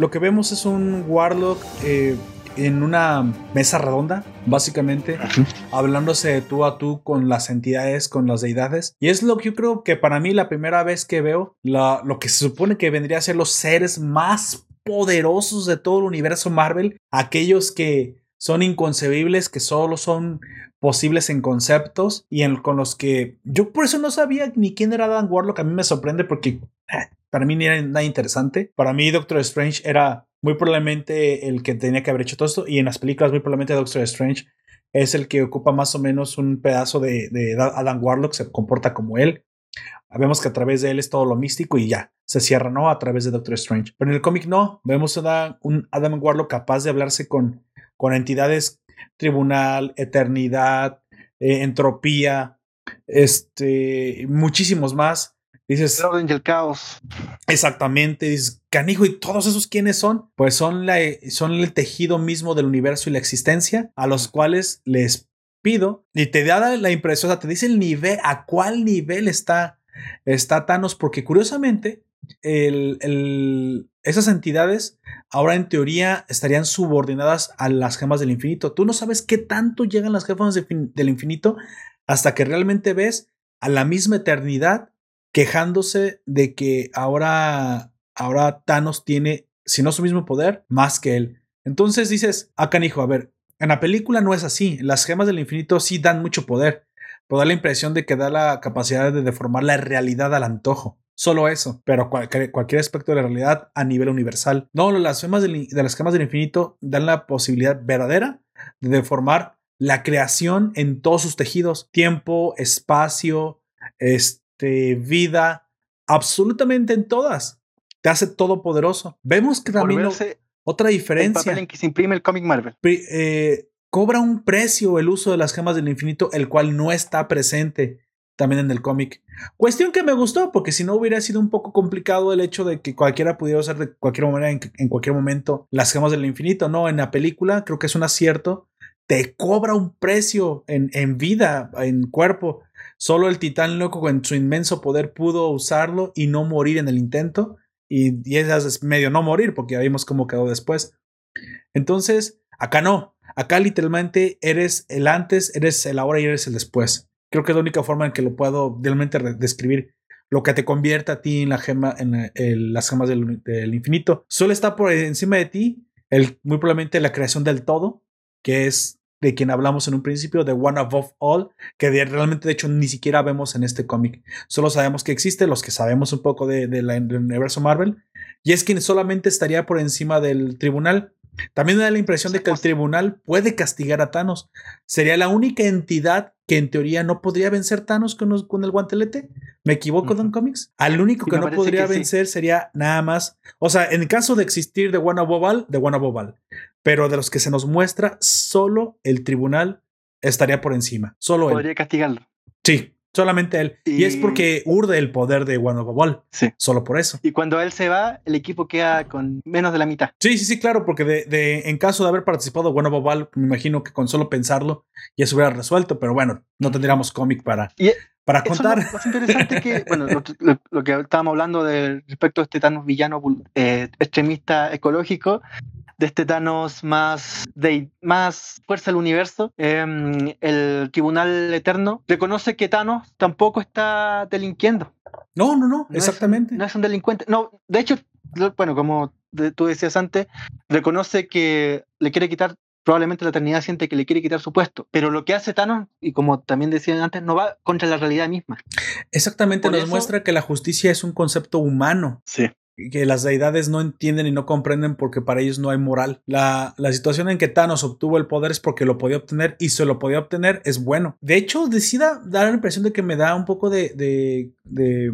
Lo que vemos es un Warlock eh, en una mesa redonda, básicamente, hablándose de tú a tú con las entidades, con las deidades. Y es lo que yo creo que para mí la primera vez que veo la, lo que se supone que vendría a ser los seres más poderosos de todo el universo Marvel, aquellos que son inconcebibles, que solo son posibles en conceptos y en, con los que yo por eso no sabía ni quién era Dan Warlock. A mí me sorprende porque para mí ni era nada interesante. Para mí Doctor Strange era muy probablemente el que tenía que haber hecho todo esto y en las películas muy probablemente Doctor Strange es el que ocupa más o menos un pedazo de, de Adam Warlock, se comporta como él. Vemos que a través de él es todo lo místico y ya, se cierra, ¿no? A través de Doctor Strange. Pero en el cómic no, vemos un Adam Warlock capaz de hablarse con, con entidades, tribunal, eternidad, eh, entropía, este, muchísimos más. Dices. El orden y el caos. Exactamente. Dices, canijo, ¿y todos esos quiénes son? Pues son, la, son el tejido mismo del universo y la existencia, a los cuales les pido. Y te da la impresión, o sea, te dice el nivel, a cuál nivel está, está Thanos, porque curiosamente, el, el, esas entidades ahora en teoría estarían subordinadas a las gemas del infinito. Tú no sabes qué tanto llegan las gemas de, del infinito hasta que realmente ves a la misma eternidad quejándose de que ahora, ahora Thanos tiene, si no su mismo poder, más que él. Entonces dices, ah, canijo, a ver, en la película no es así. Las gemas del infinito sí dan mucho poder. pero da la impresión de que da la capacidad de deformar la realidad al antojo. Solo eso, pero cualquier, aspecto de la realidad a nivel universal. No, las gemas de las gemas del infinito dan la posibilidad verdadera de deformar la creación en todos sus tejidos, tiempo, espacio, este, vida, absolutamente en todas. Te hace todopoderoso. Vemos que también otra diferencia. El en que se imprime el cómic Marvel. Eh, cobra un precio el uso de las gemas del infinito, el cual no está presente también en el cómic. Cuestión que me gustó, porque si no hubiera sido un poco complicado el hecho de que cualquiera pudiera usar de cualquier manera, en, cualquier momento, las gemas del infinito. No, en la película creo que es un acierto. Te cobra un precio en, en vida, en cuerpo. Solo el titán loco con su inmenso poder pudo usarlo y no morir en el intento. Y, y es medio no morir, porque ya vimos cómo quedó después. Entonces, acá no. Acá literalmente eres el antes, eres el ahora y eres el después. Creo que es la única forma en que lo puedo realmente describir. Lo que te convierte a ti en la gema, en las gemas del, infinito. Solo está por encima de ti, el, muy probablemente la creación del todo, que es de quien hablamos en un principio, de One Above All, que realmente de hecho ni siquiera vemos en este cómic. Solo sabemos que existe, los que sabemos un poco de, del universo Marvel, y es quien solamente estaría por encima del tribunal también me da la impresión de que el tribunal puede castigar a Thanos. Sería la única entidad que en teoría no podría vencer Thanos con, con el guantelete. ¿Me equivoco, Don Comics? Al único que no podría vencer sería nada más. O sea, en caso de existir de One Bobal, de One Bobal. Pero de los que se nos muestra, solo el tribunal estaría por encima. Solo él. Podría castigarlo. Sí, Solamente él. Y, es porque urde el poder de Wall. Sí. Solo por eso. Y cuando él se va, el equipo queda con menos de la mitad. Sí, sí, sí, claro, porque de, en caso de haber participado Wall, me imagino que con solo pensarlo ya se hubiera resuelto, pero bueno, no tendríamos cómic para, para contar. Lo interesante que, bueno, lo, que estábamos hablando de respecto a este Thanos villano eh, extremista ecológico, de este Thanos más, de, más fuerza del universo, em, el Tribunal Eterno reconoce que Thanos tampoco está delinquiendo. No, no, no, exactamente. no es un delincuente. No, de hecho, bueno, como tú decías antes, reconoce que le quiere quitar probablemente la eternidad siente que le quiere quitar su puesto. Pero lo que hace Thanos, y como también decían antes, no va contra la realidad misma. Exactamente, nos muestra que la justicia es un concepto humano. Sí que las deidades no entienden y no comprenden porque para ellos no hay moral. La, la, situación en que Thanos obtuvo el poder es porque lo podía obtener y se lo podía obtener es bueno. De hecho, decida dar la impresión de que me da un poco de, de, de,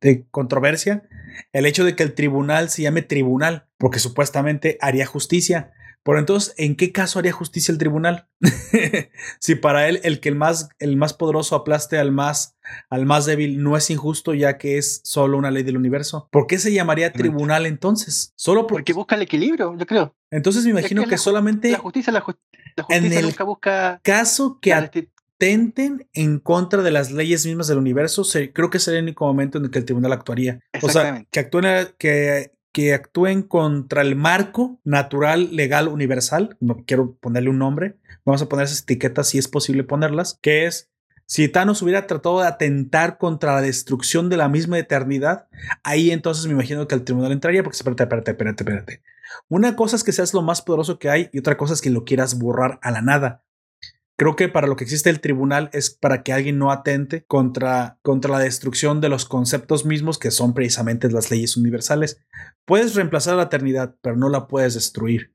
de controversia el hecho de que el tribunal se llame tribunal porque supuestamente haría justicia. Por entonces, ¿en qué caso haría justicia el tribunal? si para él el que el más, el más poderoso aplaste al más, al más débil no es injusto ya que es solo una ley del universo. ¿Por qué se llamaría tribunal entonces? Solo porque busca el equilibrio, yo creo. Entonces me imagino que, solamente la justicia, la, justicia en el busca caso que atenten en contra de las leyes mismas del universo, creo que sería el único momento en el que el tribunal actuaría. O sea, que actúen, que que actúen contra el marco natural, legal, universal. No quiero ponerle un nombre. Vamos a poner esas etiquetas si es posible ponerlas. Que es, si Thanos hubiera tratado de atentar contra la destrucción de la misma eternidad, ahí entonces me imagino que el tribunal entraría porque espérate, espérate, espérate, espérate. Una cosa es que seas lo más poderoso que hay y otra cosa es que lo quieras borrar a la nada. Creo que para lo que existe el tribunal es para que alguien no atente contra, contra la destrucción de los conceptos mismos que son precisamente las leyes universales. Puedes reemplazar a la eternidad, pero no la puedes destruir.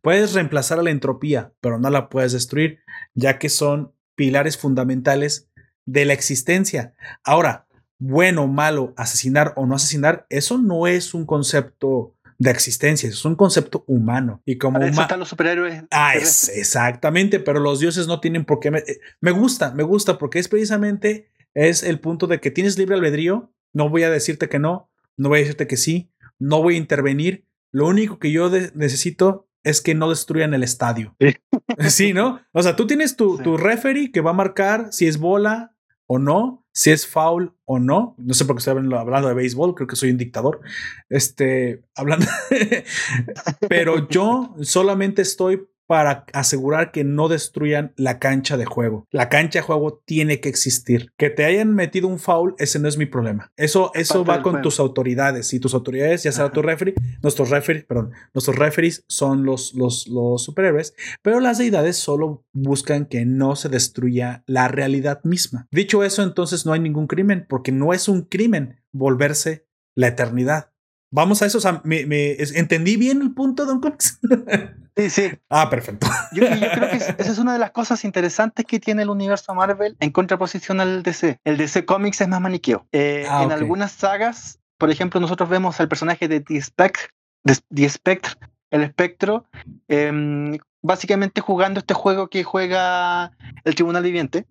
Puedes reemplazar a la entropía, pero no la puedes destruir, ya que son pilares fundamentales de la existencia. Ahora, bueno, malo, asesinar o no asesinar, eso no es un concepto de existencia, es un concepto humano. Y como Para están los superhéroes. Ah, es, exactamente, pero los dioses no tienen por qué. Me, eh, me, gusta, me gusta, porque es precisamente es el punto de que tienes libre albedrío. No voy a decirte que no, no voy a decirte que sí, no voy a intervenir. Lo único que yo necesito es que no destruyan el estadio. Sí. ¿no? O sea, tú tienes tu, tu referee que va a marcar si es bola o no si es foul o no. No sé por qué estoy hablando de béisbol, creo que soy un dictador. Este, hablando. Pero yo solamente estoy para asegurar que no destruyan la cancha de juego. La cancha de juego tiene que existir. Que te hayan metido un foul, ese no es mi problema. Eso, eso va con tus autoridades. Y tus autoridades, ya sea tu referee, nuestros referees, perdón, nuestros referees son los, los, los superhéroes, pero las deidades solo buscan que no se destruya la realidad misma. Dicho eso, entonces no hay ningún crimen, porque no es un crimen volverse la eternidad. Vamos a eso. O sea, me, ¿entendí bien el punto, Don Cox? Sí, sí. Ah, perfecto. Yo, creo que esa es una de las cosas interesantes que tiene el universo Marvel en contraposición al DC. El DC Comics es más maniqueo. Eh, ah, en algunas sagas, por ejemplo, nosotros vemos al personaje de The Spectre, The Spectre el espectro, em, básicamente jugando este juego que juega el Tribunal Viviente,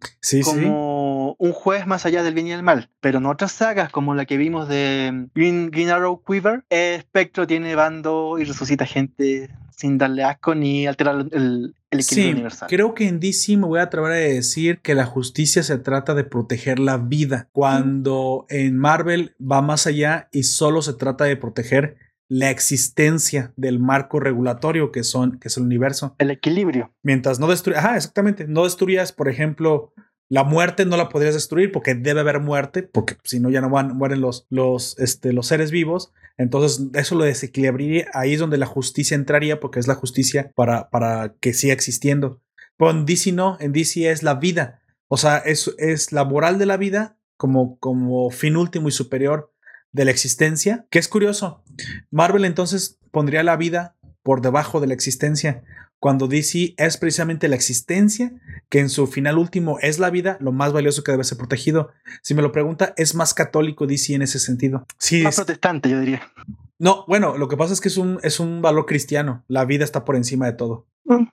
como un juez más allá del bien y el mal. Pero en otras sagas, como la que vimos de Green, Arrow Quiver, el espectro tiene bando y resucita gente sin darle asco ni alterar el, equilibrio universal. Creo que en DC me voy a atrever a decir que la justicia se trata de proteger la vida, cuando en Marvel va más allá y solo se trata de proteger la existencia del marco regulatorio que son que es el universo. El equilibrio. Mientras no destruyas, ajá, exactamente, no destruyas, por ejemplo, la muerte no la podrías destruir porque debe haber muerte, porque si no ya no van, mueren los, los, este, los seres vivos. Entonces eso lo desequilibraría. Ahí es donde la justicia entraría porque es la justicia para, para que siga existiendo. Pero en DC no, en DC es la vida. O sea, es, es la moral de la vida como, como fin último y superior de la existencia, que es curioso. Marvel entonces pondría la vida por debajo de la existencia, cuando DC es precisamente la existencia, que en su final último es la vida, lo más valioso que debe ser protegido. Si me lo pregunta, es más católico DC en ese sentido. Sí, más protestante, yo diría. No, bueno, lo que pasa es que es un, es un valor cristiano. La vida está por encima de todo. Mm.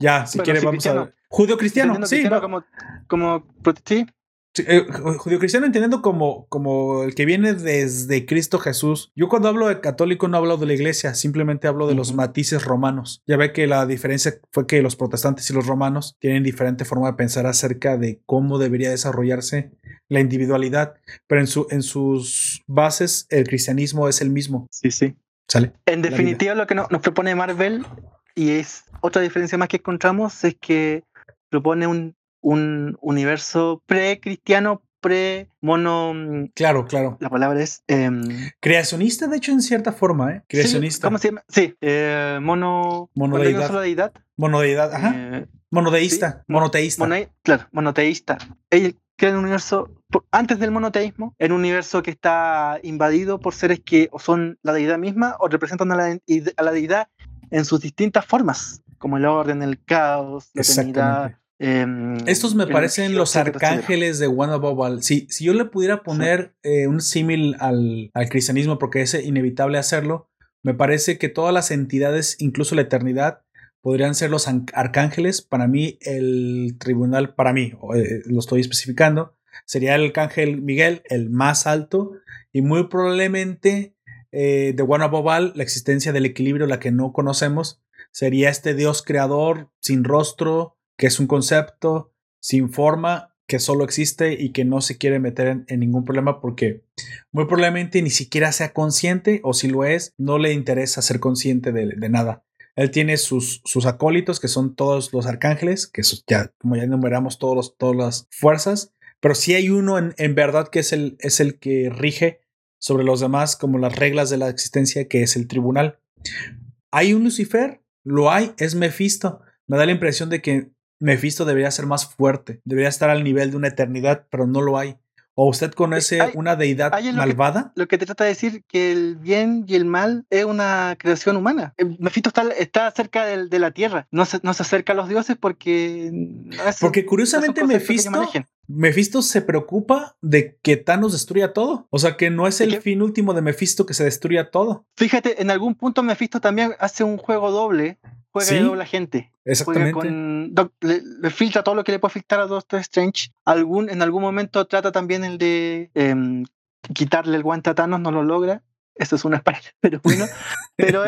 Ya, si quiere, vamos a ver. Judío cristiano, sí. como, como, sí, eh, judío cristiano entendiendo como, como el que viene desde Cristo Jesús. Yo cuando hablo de católico no hablo de la iglesia, simplemente hablo de los matices romanos. Ya ve que la diferencia fue que los protestantes y los romanos tienen diferente forma de pensar acerca de cómo debería desarrollarse la individualidad, pero en, su, en sus bases el cristianismo es el mismo. Sí, sí. ¿Sale? En definitiva, lo que nos propone Marvel, y es otra diferencia más que encontramos, es que propone un un universo pre-cristiano, pre-mono. Mm, claro, claro. La palabra es. Em, Creacionista, de hecho, en cierta forma, ¿eh? Creacionista. ¿Cómo se llama? Sí, eh, mono. Monodeidad. deidad. Monodeidad, ajá. Eh, monodeísta. monoteísta. claro, monoteísta. Ella crea un universo, antes del monoteísmo, en un universo que está invadido por seres que o son la deidad misma o representan a la, a la deidad en sus distintas formas, como el orden, el caos, la eternidad Em, Estos me parecen los arcángeles de One Above Si, si yo le pudiera poner eh, un símil al, cristianismo, porque es inevitable hacerlo, me parece que todas las entidades, incluso la eternidad, podrían ser los arcángeles. Para mí, el tribunal, para mí, eh, lo estoy especificando, sería el arcángel Miguel, el más alto, y muy probablemente eh, de One Above la existencia del equilibrio, la que no conocemos, sería este Dios creador, sin rostro, que es un concepto sin forma que solo existe y que no se quiere meter en, ningún problema porque muy probablemente ni siquiera sea consciente o si lo es, no le interesa ser consciente de, nada. Él tiene sus, sus, acólitos, que son todos los arcángeles, que ya, como ya enumeramos todos todas las fuerzas, pero si hay uno en, en, verdad que es el, es el que rige sobre los demás como las reglas de la existencia, que es el tribunal. ¿Hay un Lucifer? Lo hay, es Mephisto. Me da la impresión de que Mephisto debería ser más fuerte, debería estar al nivel de una eternidad, pero no lo hay. ¿O usted conoce una deidad malvada? lo que te trata de decir que el bien y el mal es una creación humana. Eh, Mephisto está, está cerca de, la tierra, no se, no se acerca a los dioses porque... porque curiosamente Mephisto, Mephisto se preocupa de que Thanos destruya todo. O sea que no es el fin último de Mephisto que se destruya todo. Fíjate, en algún punto Mephisto también hace un juego doble juega ¿Sí? de doble gente. Exactamente. le, filtra todo lo que le puede filtrar a Doctor Strange. Algún, en algún momento trata también el de em, quitarle el guante a Thanos, no lo logra. Esto es una espalda, pero bueno. pero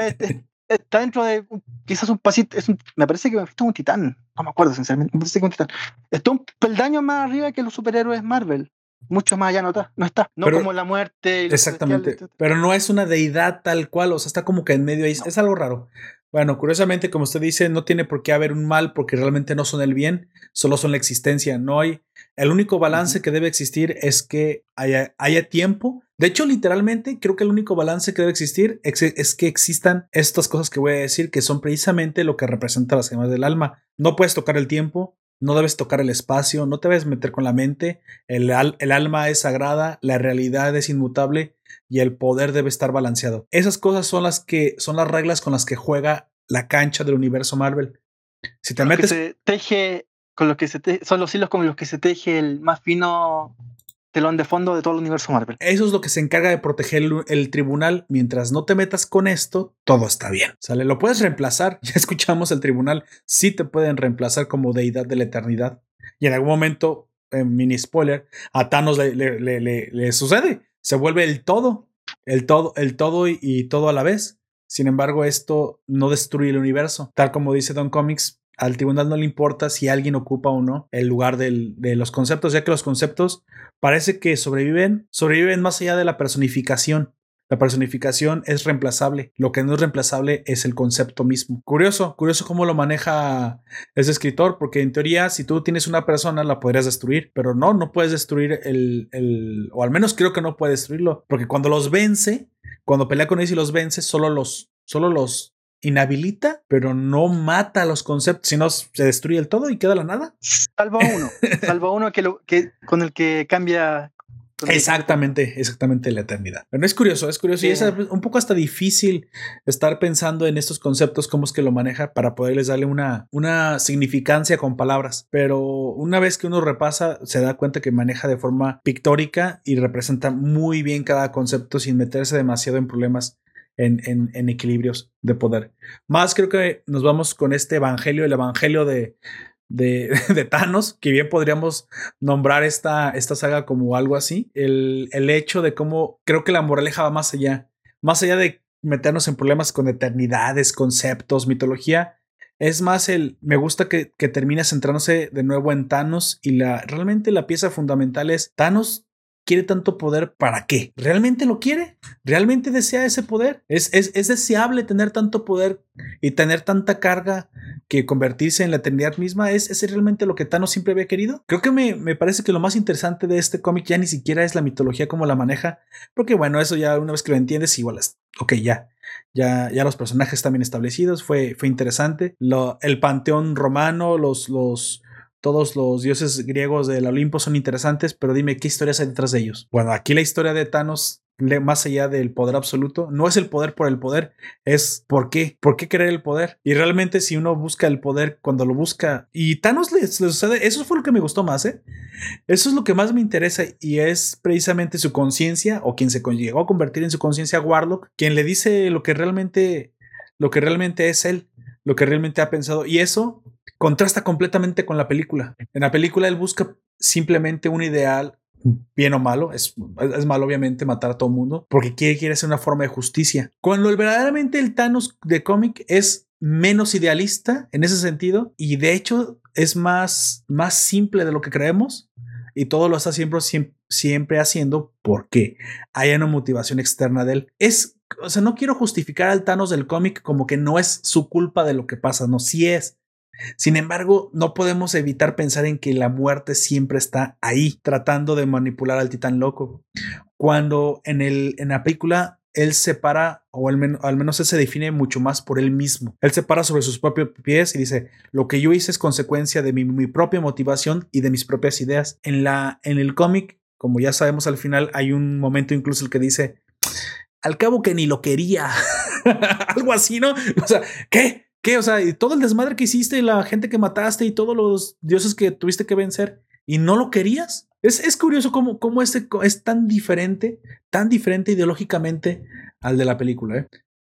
está dentro de quizás un pasito. Es me parece que me es un titán. No me acuerdo, sinceramente. Me parece que un titán. Está un peldaño más arriba que los superhéroes Marvel mucho más allá no está, no está, no como la muerte. Exactamente, pero no es una deidad tal cual, o sea, está como que en medio ahí, es algo raro. Bueno, curiosamente, como usted dice, no tiene por qué haber un mal porque realmente no son el bien, solo son la existencia. No hay. El único balance que debe existir es que haya, haya, tiempo. De hecho, literalmente, creo que el único balance que debe existir es, es, que existan estas cosas que voy a decir, que son precisamente lo que representa las gemas del alma. No puedes tocar el tiempo, no debes tocar el espacio, no te debes meter con la mente, el, el, alma es sagrada, la realidad es inmutable y el poder debe estar balanceado. Esas cosas son las que son las reglas con las que juega la cancha del universo Marvel. Si te metes se teje con lo que se son los hilos con los que se teje el más fino telón de fondo de todo el universo Marvel. Eso es lo que se encarga de proteger el, tribunal. Mientras no te metas con esto, todo está bien. ¿Sale? Lo puedes reemplazar. Ya escuchamos el tribunal. Sí te pueden reemplazar como deidad de la eternidad. Y en algún momento, en mini spoiler, a Thanos le, le, le, sucede. Se vuelve el todo. El todo, el todo y, todo a la vez. Sin embargo, esto no destruye el universo. Tal como dice Don Comics, al tribunal no le importa si alguien ocupa o no el lugar de los conceptos, ya que los conceptos parece que sobreviven, sobreviven más allá de la personificación. La personificación es reemplazable. Lo que no es reemplazable es el concepto mismo. Curioso, curioso cómo lo maneja ese escritor, porque en teoría, si tú tienes una persona, la podrías destruir, pero no, no puedes destruir el, el o al menos creo que no puedes destruirlo, porque cuando los vence, cuando pelea con ellos y los vence, solo los, solo los inhabilita, pero no mata los conceptos, sino se destruye el todo y queda la nada. Salvo uno, salvo uno que, lo, que con el que cambia. Exactamente, exactamente la eternidad. Pero es curioso, es curioso y es un poco hasta difícil estar pensando en estos conceptos, cómo es que lo maneja para poderles darle una, una significancia con palabras. Pero una vez que uno repasa, se da cuenta que maneja de forma pictórica y representa muy bien cada concepto sin meterse demasiado en problemas en, equilibrios de poder. Más creo que nos vamos con este evangelio, el evangelio de, de, de, Thanos, que bien podríamos nombrar esta, esta saga como algo así. El, el, hecho de cómo creo que la moraleja va más allá, más allá de meternos en problemas con eternidades, conceptos, mitología. Es más el, me gusta que, que termina centrándose de nuevo en Thanos y la, realmente la pieza fundamental es Thanos quiere tanto poder para qué? ¿Realmente lo quiere? ¿Realmente desea ese poder? ¿Es, es, deseable tener tanto poder y tener tanta carga que convertirse en la eternidad misma? ¿Es, ¿Es realmente lo que Thanos siempre había querido? Creo que me, me parece que lo más interesante de este cómic ya ni siquiera es la mitología como la maneja, porque bueno, eso ya una vez que lo entiendes, igual es, ok, ya. Ya, ya los personajes bien establecidos, fue, fue interesante. Lo, el panteón romano, los, los, todos los dioses griegos del Olimpo son interesantes, pero dime qué historias hay detrás de ellos. Bueno, aquí la historia de Thanos, más allá del poder absoluto, no es el poder por el poder, es por qué, por qué querer el poder. Y realmente si uno busca el poder cuando lo busca, y Thanos le, sucede, eso fue lo que me gustó más, ¿eh? Eso es lo que más me interesa y es precisamente su conciencia o quien se llegó a convertir en su conciencia Warlock, quien le dice lo que realmente, lo que realmente es él, lo que realmente ha pensado. Y eso contrasta completamente con la película. En la película él busca simplemente un ideal, bien o malo, es, es malo obviamente matar a todo mundo, porque quiere, quiere hacer una forma de justicia. Cuando el, verdaderamente el Thanos de cómic es menos idealista en ese sentido y de hecho es más, más simple de lo que creemos y todo lo está siempre, siempre, siempre haciendo porque hay una motivación externa de él. Es o sea, no quiero justificar al Thanos del cómic como que no es su culpa de lo que pasa, no, sí es. Sin embargo, no podemos evitar pensar en que la muerte siempre está ahí, tratando de manipular al titán loco. Cuando en, el, en la película él se para, o al, al menos él se define mucho más por él mismo. Él se para sobre sus propios pies y dice, lo que yo hice es consecuencia de mi, mi propia motivación y de mis propias ideas. En, la, en el cómic, como ya sabemos al final, hay un momento incluso el que dice, al cabo que ni lo quería. Algo así, ¿no? O sea, ¿qué? ¿Qué? O sea, y todo el desmadre que hiciste, la gente que mataste y todos los dioses que tuviste que vencer y no lo querías. Es, es curioso cómo, cómo este es tan diferente, tan diferente ideológicamente al de la película. ¿eh?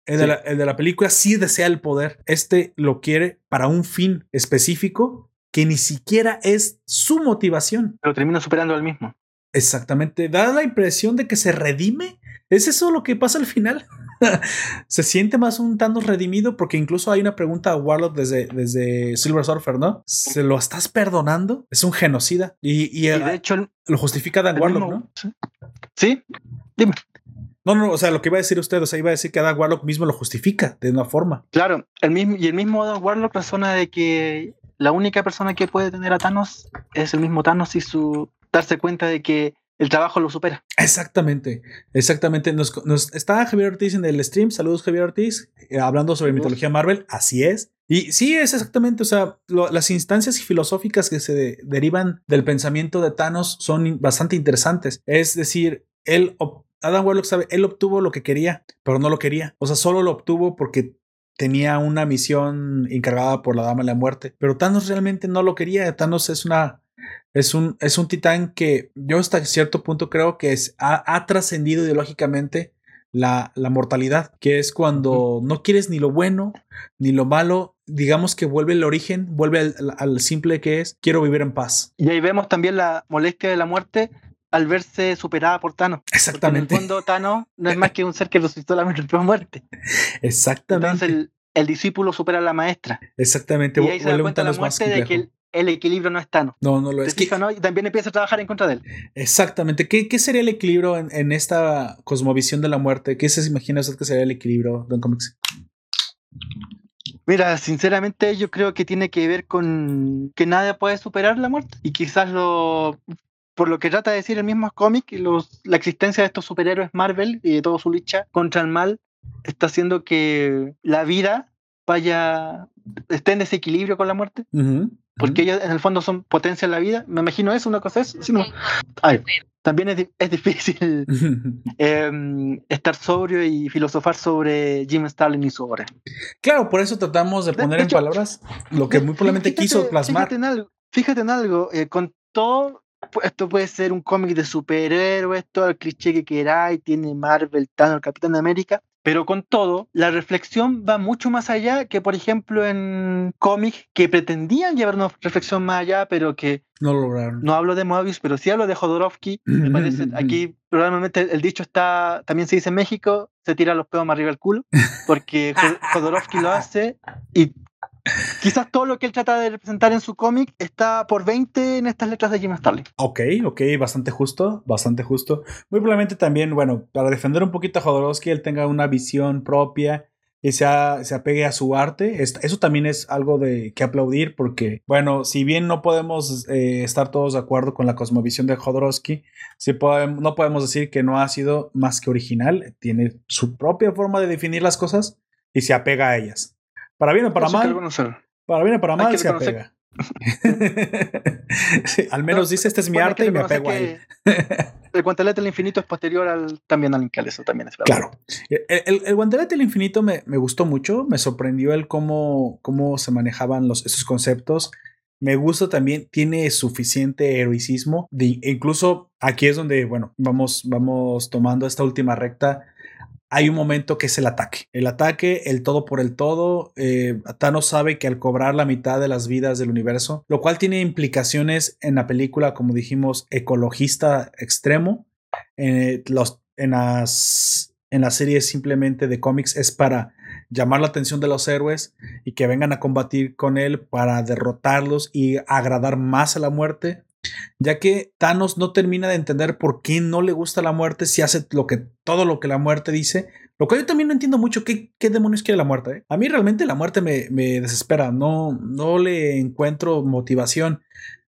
El, de la, el de la película sí desea el poder. Este lo quiere para un fin específico que ni siquiera es su motivación. Pero termina superando al mismo. Exactamente. Da la impresión de que se redime. ¿Es eso lo que pasa al final? se siente más un Thanos redimido porque incluso hay una pregunta a Warlock desde, desde Silver Surfer, ¿no? ¿Se lo estás perdonando? Es un genocida. Y, y, de hecho lo justifica Dan Warlock, ¿no? Sí, dime. No, no, o sea, lo que iba a decir usted, o sea, iba a decir que Adam Warlock mismo lo justifica de una forma. Claro, el mismo, y el mismo Adam Warlock razona de que la única persona que puede tener a Thanos es el mismo Thanos y su darse cuenta de que el trabajo lo supera. Exactamente, exactamente. Nos, nos está Javier Ortiz en el stream. Saludos, Javier Ortiz, eh, hablando sobre mitología Marvel. Así es. Y sí, es exactamente, o sea, lo, las instancias filosóficas que se de, derivan del pensamiento de Thanos son bastante interesantes. Es decir, él, Adam Warlock sabe, él obtuvo lo que quería, pero no lo quería. O sea, solo lo obtuvo porque tenía una misión encargada por la Dama de la Muerte, pero Thanos realmente no lo quería. Thanos es una es un, es un titán que yo hasta cierto punto creo que es, ha, ha trascendido ideológicamente la, la, mortalidad, que es cuando no quieres ni lo bueno ni lo malo, digamos que vuelve el origen, vuelve al, al, simple que es, quiero vivir en paz. Y ahí vemos también la molestia de la muerte al verse superada por Thanos. Exactamente. en el fondo, Thanos no es más que un ser que resucitó la muerte. Exactamente. Entonces el, el, discípulo supera a la maestra. Exactamente. Y ahí se da cuenta la muerte de que el, el equilibrio no es Thanos. No, no lo es. Fija, ¿no? Y también empieza a trabajar en contra de él. Exactamente. ¿Qué, qué sería el equilibrio en, en, esta cosmovisión de la muerte? ¿Qué se imagina usted que sería el equilibrio, Don Comics? Mira, sinceramente yo creo que tiene que ver con que nadie puede superar la muerte. Y quizás lo... Por lo que trata de decir el mismo cómic, los, la existencia de estos superhéroes Marvel y de toda su lucha contra el mal está haciendo que la vida vaya esté en desequilibrio con la muerte. Uh -huh porque ellos en el fondo son potencia en la vida. Me imagino eso, una cosa es. Sino, ay, también es, es difícil eh, estar sobrio y filosofar sobre Jim Stalin y su obra. Claro, por eso tratamos de poner de hecho, en palabras lo que muy probablemente fíjate, quiso plasmar. Fíjate en algo, fíjate en algo eh, con todo. Esto puede ser un cómic de superhéroes, todo el cliché que queráis, tiene Marvel, Thanos, Capitán de América, pero con todo, la reflexión va mucho más allá que, por ejemplo, en cómics que pretendían llevar una reflexión más allá, pero que no lo lograron. No hablo de Moebius, pero sí hablo de Jodorowsky. Me parece, aquí probablemente el dicho está, también se dice en México, se tira los pedos más arriba del culo, porque Jodorowsky lo hace y Quizás todo lo que él trata de representar en su cómic está por 20 en estas letras de Jim Starlin. Ok, ok, bastante justo, bastante justo. Muy probablemente también, bueno, para defender un poquito a Jodorowsky, él tenga una visión propia y se, a, se apegue a su arte. Eso también es algo de que aplaudir porque, bueno, si bien no podemos eh, estar todos de acuerdo con la cosmovisión de Jodorowsky, podemos, no podemos decir que no ha sido más que original. Tiene su propia forma de definir las cosas y se apega a ellas. Para bien o para mal. Para bien o para mal se apega. sí, al menos no, dice, este es mi arte y me apego a él. el guantelete del infinito es posterior al, también al Incal, eso también es verdad. Claro. El, el, el guantelete del infinito me, me, gustó mucho, me sorprendió el cómo, cómo se manejaban los, esos conceptos. Me gusta también, tiene suficiente heroicismo. De, incluso aquí es donde, bueno, vamos, vamos tomando esta última recta hay un momento que es el ataque. El ataque, el todo por el todo. Eh, Thanos sabe que al cobrar la mitad de las vidas del universo, lo cual tiene implicaciones en la película, como dijimos, ecologista extremo. Eh, en, las, en las series simplemente de cómics es para llamar la atención de los héroes y que vengan a combatir con él para derrotarlos y agradar más a la muerte ya que Thanos no termina de entender por qué no le gusta la muerte si hace lo que, todo lo que la muerte dice. Lo cual yo también no entiendo mucho qué, qué demonios quiere la muerte. ¿eh? A mí realmente la muerte me, me, desespera, no, no le encuentro motivación.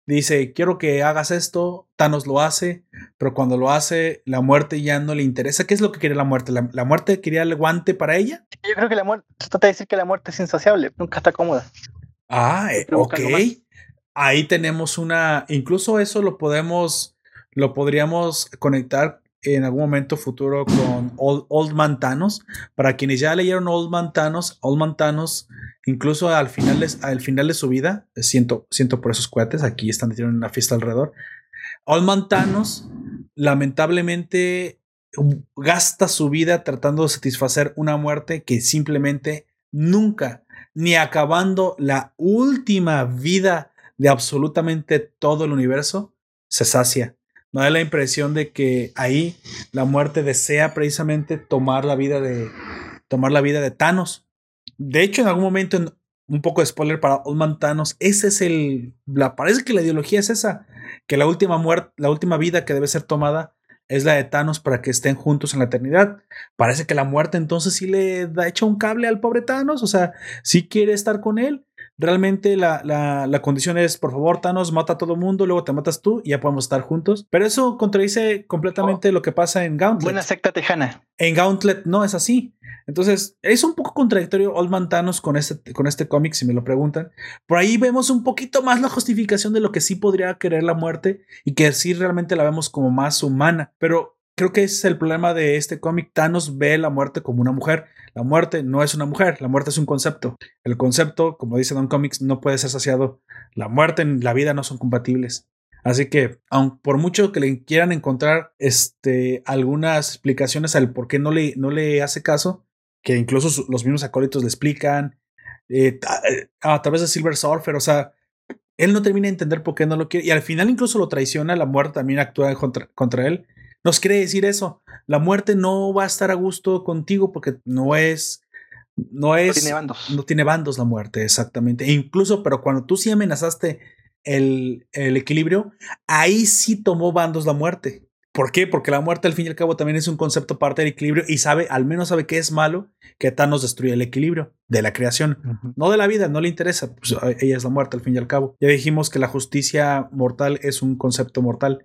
Dice, quiero que hagas esto, Thanos lo hace, pero cuando lo hace, la muerte ya no le interesa. ¿Qué es lo que quiere la muerte? ¿La, la muerte quería el guante para ella? Yo creo que la muerte, trata de decir que la muerte es insaciable, nunca está cómoda. Ah, eh, ok ahí tenemos una, incluso eso lo podemos, lo podríamos conectar en algún momento futuro con Old, Old Man Thanos. Para quienes ya leyeron Old Man Thanos, Old Man Thanos, incluso al final de, al final de su vida, siento, siento por esos cohetes, aquí están teniendo una fiesta alrededor. Old Man Thanos, lamentablemente, gasta su vida tratando de satisfacer una muerte que simplemente nunca, ni acabando la última vida de absolutamente todo el universo, se sacia. No da la impresión de que ahí la muerte desea precisamente tomar la vida de tomar la vida de Thanos. De hecho, en algún momento, un poco de spoiler para Old Thanos, ese es el. La, parece que la ideología es esa: que la última muerte, la última vida que debe ser tomada es la de Thanos para que estén juntos en la eternidad. Parece que la muerte entonces sí le da hecho un cable al pobre Thanos, o sea, sí quiere estar con él. Realmente la, la, la, condición es, por favor, Thanos, mata a todo mundo, luego te matas tú y ya podemos estar juntos. Pero eso contradice completamente oh. lo que pasa en Gauntlet. Buena secta tejana. En Gauntlet no es así. Entonces, es un poco contradictorio Old Man Thanos con este, con este cómic, si me lo preguntan. Por ahí vemos un poquito más la justificación de lo que sí podría querer la muerte y que sí realmente la vemos como más humana. Pero creo que ese es el problema de este cómic. Thanos ve la muerte como una mujer. La muerte no es una mujer, la muerte es un concepto. El concepto, como dice Don Comics, no puede ser saciado. La muerte y la vida no son compatibles. Así que, aun por mucho que le quieran encontrar este, algunas explicaciones al por qué no le, no le hace caso, que incluso los mismos acólitos le explican, eh, eh, a través de Silver Surfer, o sea, él no termina de entender por qué no lo quiere, y al final incluso lo traiciona, la muerte también actúa contra, contra él. Nos quiere decir eso, la muerte no va a estar a gusto contigo porque no es... No es... No tiene bandos. No tiene bandos la muerte, exactamente. E incluso, pero cuando tú sí amenazaste el, el equilibrio, ahí sí tomó bandos la muerte. ¿Por qué? Porque la muerte al fin y al cabo también es un concepto parte del equilibrio y sabe, al menos sabe que es malo que Thanos destruye el equilibrio de la creación, no de la vida, no le interesa, pues ella es la muerte al fin y al cabo. Ya dijimos que la justicia mortal es un concepto mortal.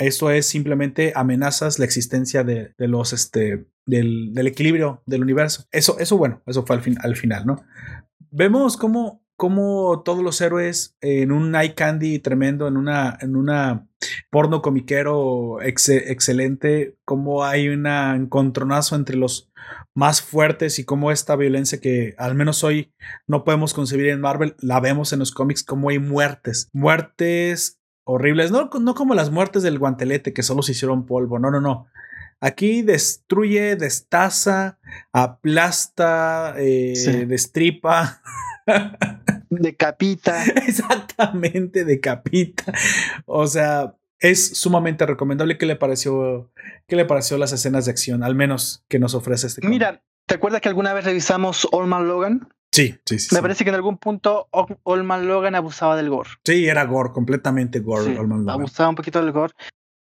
Eso es simplemente amenazas la existencia de, los, este, del, del, equilibrio del universo. Eso, eso bueno, eso fue al, fin, al final, ¿no? Vemos cómo como todos los héroes en un eye candy tremendo, en una, en una porno comiquero excelente, como hay un encontronazo entre los más fuertes y como esta violencia que al menos hoy no podemos concebir en Marvel, la vemos en los cómics, como hay muertes, muertes horribles, no, no como las muertes del guantelete que solo se hicieron polvo, no, no, no. Aquí destruye, destaza, aplasta, eh, destripa. Decapita. Exactamente, decapita. O sea, es sumamente recomendable. ¿Qué le pareció, qué le pareció las escenas de acción? Al menos que nos ofrece este. Mira, ¿te acuerdas que alguna vez revisamos Man Logan? Sí, sí, sí. Me parece que en algún punto Man Logan abusaba del gore. Sí, era gore, completamente gore. Logan. Abusaba un poquito del gore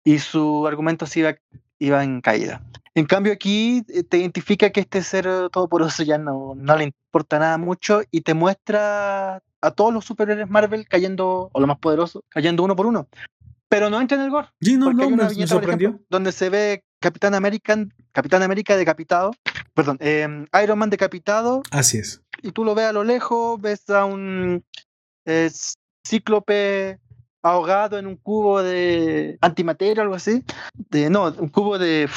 y su argumento sí iba, iba en caída. En cambio aquí eh, te identifica que este ser todopoderoso ya no, no le importa nada mucho y te muestra a todos los superhéroes Marvel cayendo, o lo más poderoso, cayendo uno por uno. Pero no entra en el gore. Sí, no, no, me, sorprendió. donde se ve Capitán American, Capitán América decapitado, perdón, em, Iron Man decapitado. Así es. Y tú lo ves a lo lejos, ves a un cíclope ahogado en un cubo de antimateria, algo así. De, no, un cubo de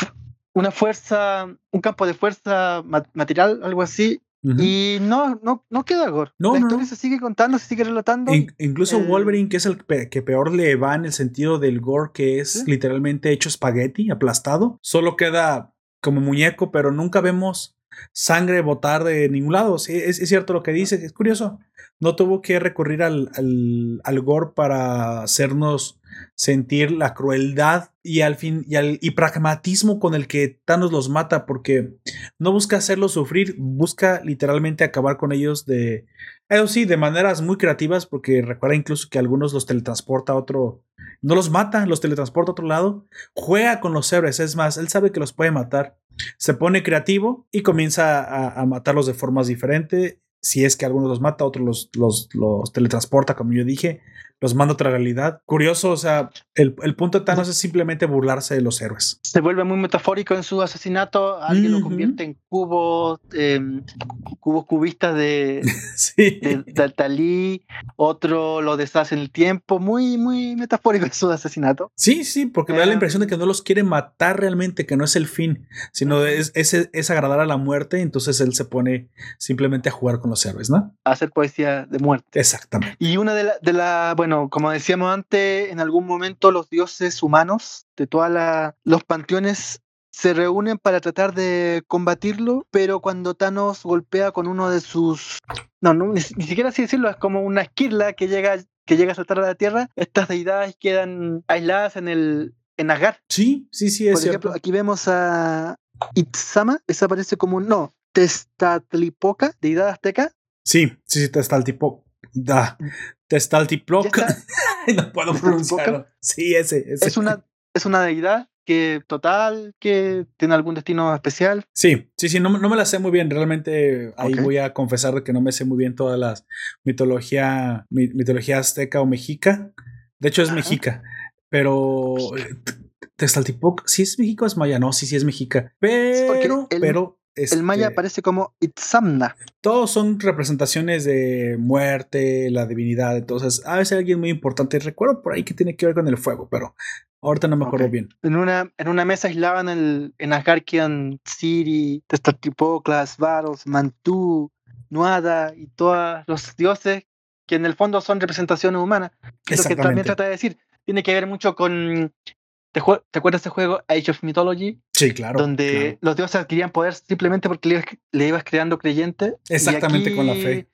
una fuerza, un campo de fuerza material, algo así. Y no, no, no queda gore. No, la historia se sigue contando, se sigue relatando. incluso Wolverine, que es el que peor le va en el sentido del gore, que es literalmente hecho espagueti, aplastado, solo queda como muñeco, pero nunca vemos sangre botar de ningún lado. Sí, es, cierto lo que dice, es curioso. No tuvo que recurrir al, al, al gore para hacernos sentir la crueldad y al fin y, al, y pragmatismo con el que Thanos los mata porque no busca hacerlos sufrir, busca literalmente acabar con ellos de eso sí, de maneras muy creativas porque recuerda incluso que algunos los teletransporta a otro no los mata, los teletransporta a otro lado, juega con los héroes, es más, él sabe que los puede matar. Se pone creativo y comienza a, a matarlos de formas diferentes si es que algunos los mata, otros los, los, los, teletransporta, como yo dije los manda a otra realidad. Curioso, o sea, el, el, punto de Thanos es simplemente burlarse de los héroes. Se vuelve muy metafórico en su asesinato, alguien lo convierte en cubos, em, cubos cubistas de, sí. de, Talí, otro lo deshace en el tiempo, muy, muy metafórico en su asesinato. Sí, sí, porque me da la em. impresión de que no los quiere matar realmente, que no es el fin, sino es, es, es agradar a la muerte, entonces él se pone simplemente a jugar con los héroes, ¿no? A hacer poesía de muerte. Exactamente. Y una de las de la, bueno, bueno, como decíamos antes, en algún momento los dioses humanos de todos los panteones se reúnen para tratar de combatirlo, pero cuando Thanos golpea con uno de sus... No, ni, siquiera así decirlo, es como una esquirla que llega, que llega a saltar a la Tierra, estas deidades quedan aisladas en el en Agar. Sí, sí, sí, es Por ejemplo, aquí vemos a Itzama, esa aparece como un... No, Testatlipoca, deidad azteca. Sí, sí, sí, Testatlipoca. Da. Testaltiploc. no puedo pronunciarlo. Sí, ese, ese. Es una, es una deidad que total, que tiene algún destino especial. Sí, sí, sí, no, no me la sé muy bien. Realmente ahí voy a confesar que no me sé muy bien todas las mitología, mitología azteca o mexica. De hecho, es mexica. Pero Textaltipoc, si es México es maya, no, sí, sí es mexica. Pero, pero el maya este aparece como Itzamna. Todos son representaciones de muerte, la divinidad. Entonces, a veces alguien muy importante. Recuerdo por ahí que tiene que ver con el fuego, pero ahorita no me acuerdo bien. En una, en una mesa aislaban el, en Asgarkian City, Testantipoclas, Varos, Mantú, Nuada y todos los dioses que en el fondo son representaciones humanas. Es lo que también trata de decir. Tiene que ver mucho con ¿Te, acuerdas de ese juego Age of Mythology? Sí, claro. Donde los dioses adquirían poder simplemente porque le, ibas creando creyente. Exactamente con la fe.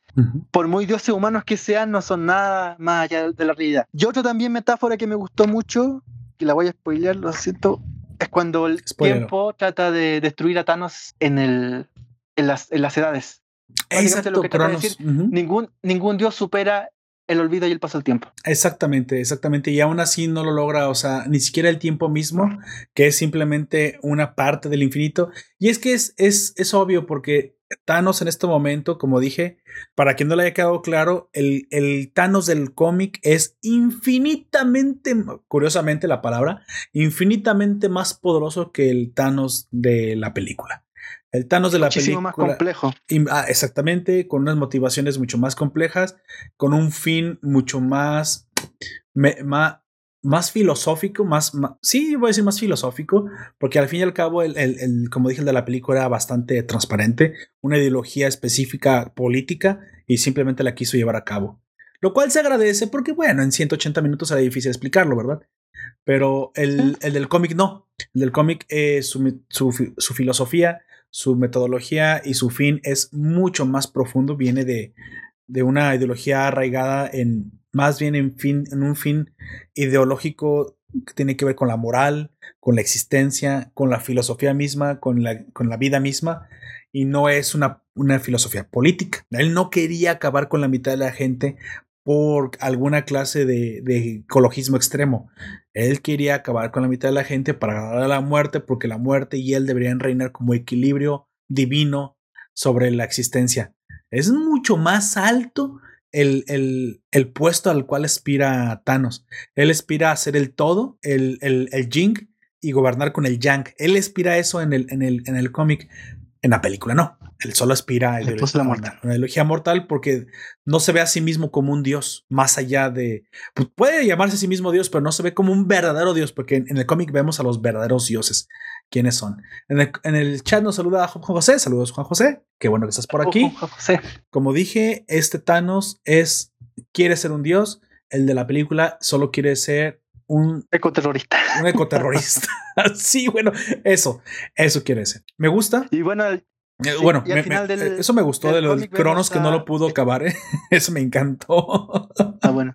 Por muy dioses humanos que sean, no son nada más allá de la realidad. Y otra también metáfora que me gustó mucho, que la voy a spoilear, lo siento, es cuando el tiempo trata de destruir a Thanos en, el, en, las, en las edades. Exacto, lo que decir, ningún, ningún dios supera el olvido y el paso del tiempo. Exactamente, exactamente. Y aún así no lo logra, o sea, ni siquiera el tiempo mismo, que es simplemente una parte del infinito. Y es que es, es, es obvio porque Thanos en este momento, como dije, para quien no le haya quedado claro, el, el Thanos del cómic es infinitamente, curiosamente la palabra, infinitamente más poderoso que el Thanos de la película. El Thanos de la Muchísimo película. más complejo. Ah, exactamente, con unas motivaciones mucho más complejas, con un fin mucho más, más, filosófico, más, sí, voy a decir más filosófico, porque al fin y al cabo, el, el, como dije, el de la película era bastante transparente, una ideología específica política y simplemente la quiso llevar a cabo. Lo cual se agradece porque, bueno, en 180 minutos era difícil explicarlo, ¿verdad? Pero el, el del cómic no. El del cómic, eh, su, su, su filosofía su metodología y su fin es mucho más profundo, viene de, de una ideología arraigada en más bien en, fin, en un fin ideológico que tiene que ver con la moral, con la existencia, con la filosofía misma, con la, con la vida misma, y no es una, una filosofía política. Él no quería acabar con la mitad de la gente por alguna clase de, ecologismo extremo. Él quería acabar con la mitad de la gente para ganar la muerte, porque la muerte y él deberían reinar como equilibrio divino sobre la existencia. Es mucho más alto el, el, puesto al cual aspira Thanos. Él aspira a ser el todo, el, el, el Jing, y gobernar con el Yang. Él aspira a eso en el, en el, en el cómic. En la película no. Él solo aspira a la una, una mortal porque no se ve a sí mismo como un dios más allá de... Pues, puede llamarse a sí mismo dios, pero no se ve como un verdadero dios porque en, el cómic vemos a los verdaderos dioses. ¿Quiénes son? En el, chat nos saluda Juan José. Saludos Juan José. Qué bueno que estás por aquí. Juan José. Como dije, este Thanos es... Quiere ser un dios. El de la película solo quiere ser un ecoterrorista. Un ecoterrorista. sí, bueno, eso, eso quiere ser. Me gusta. Y bueno, eh, bueno, eh, eso me gustó de los Cronos que no lo pudo acabar. ¿eh? Eso me encantó. Ah, bueno.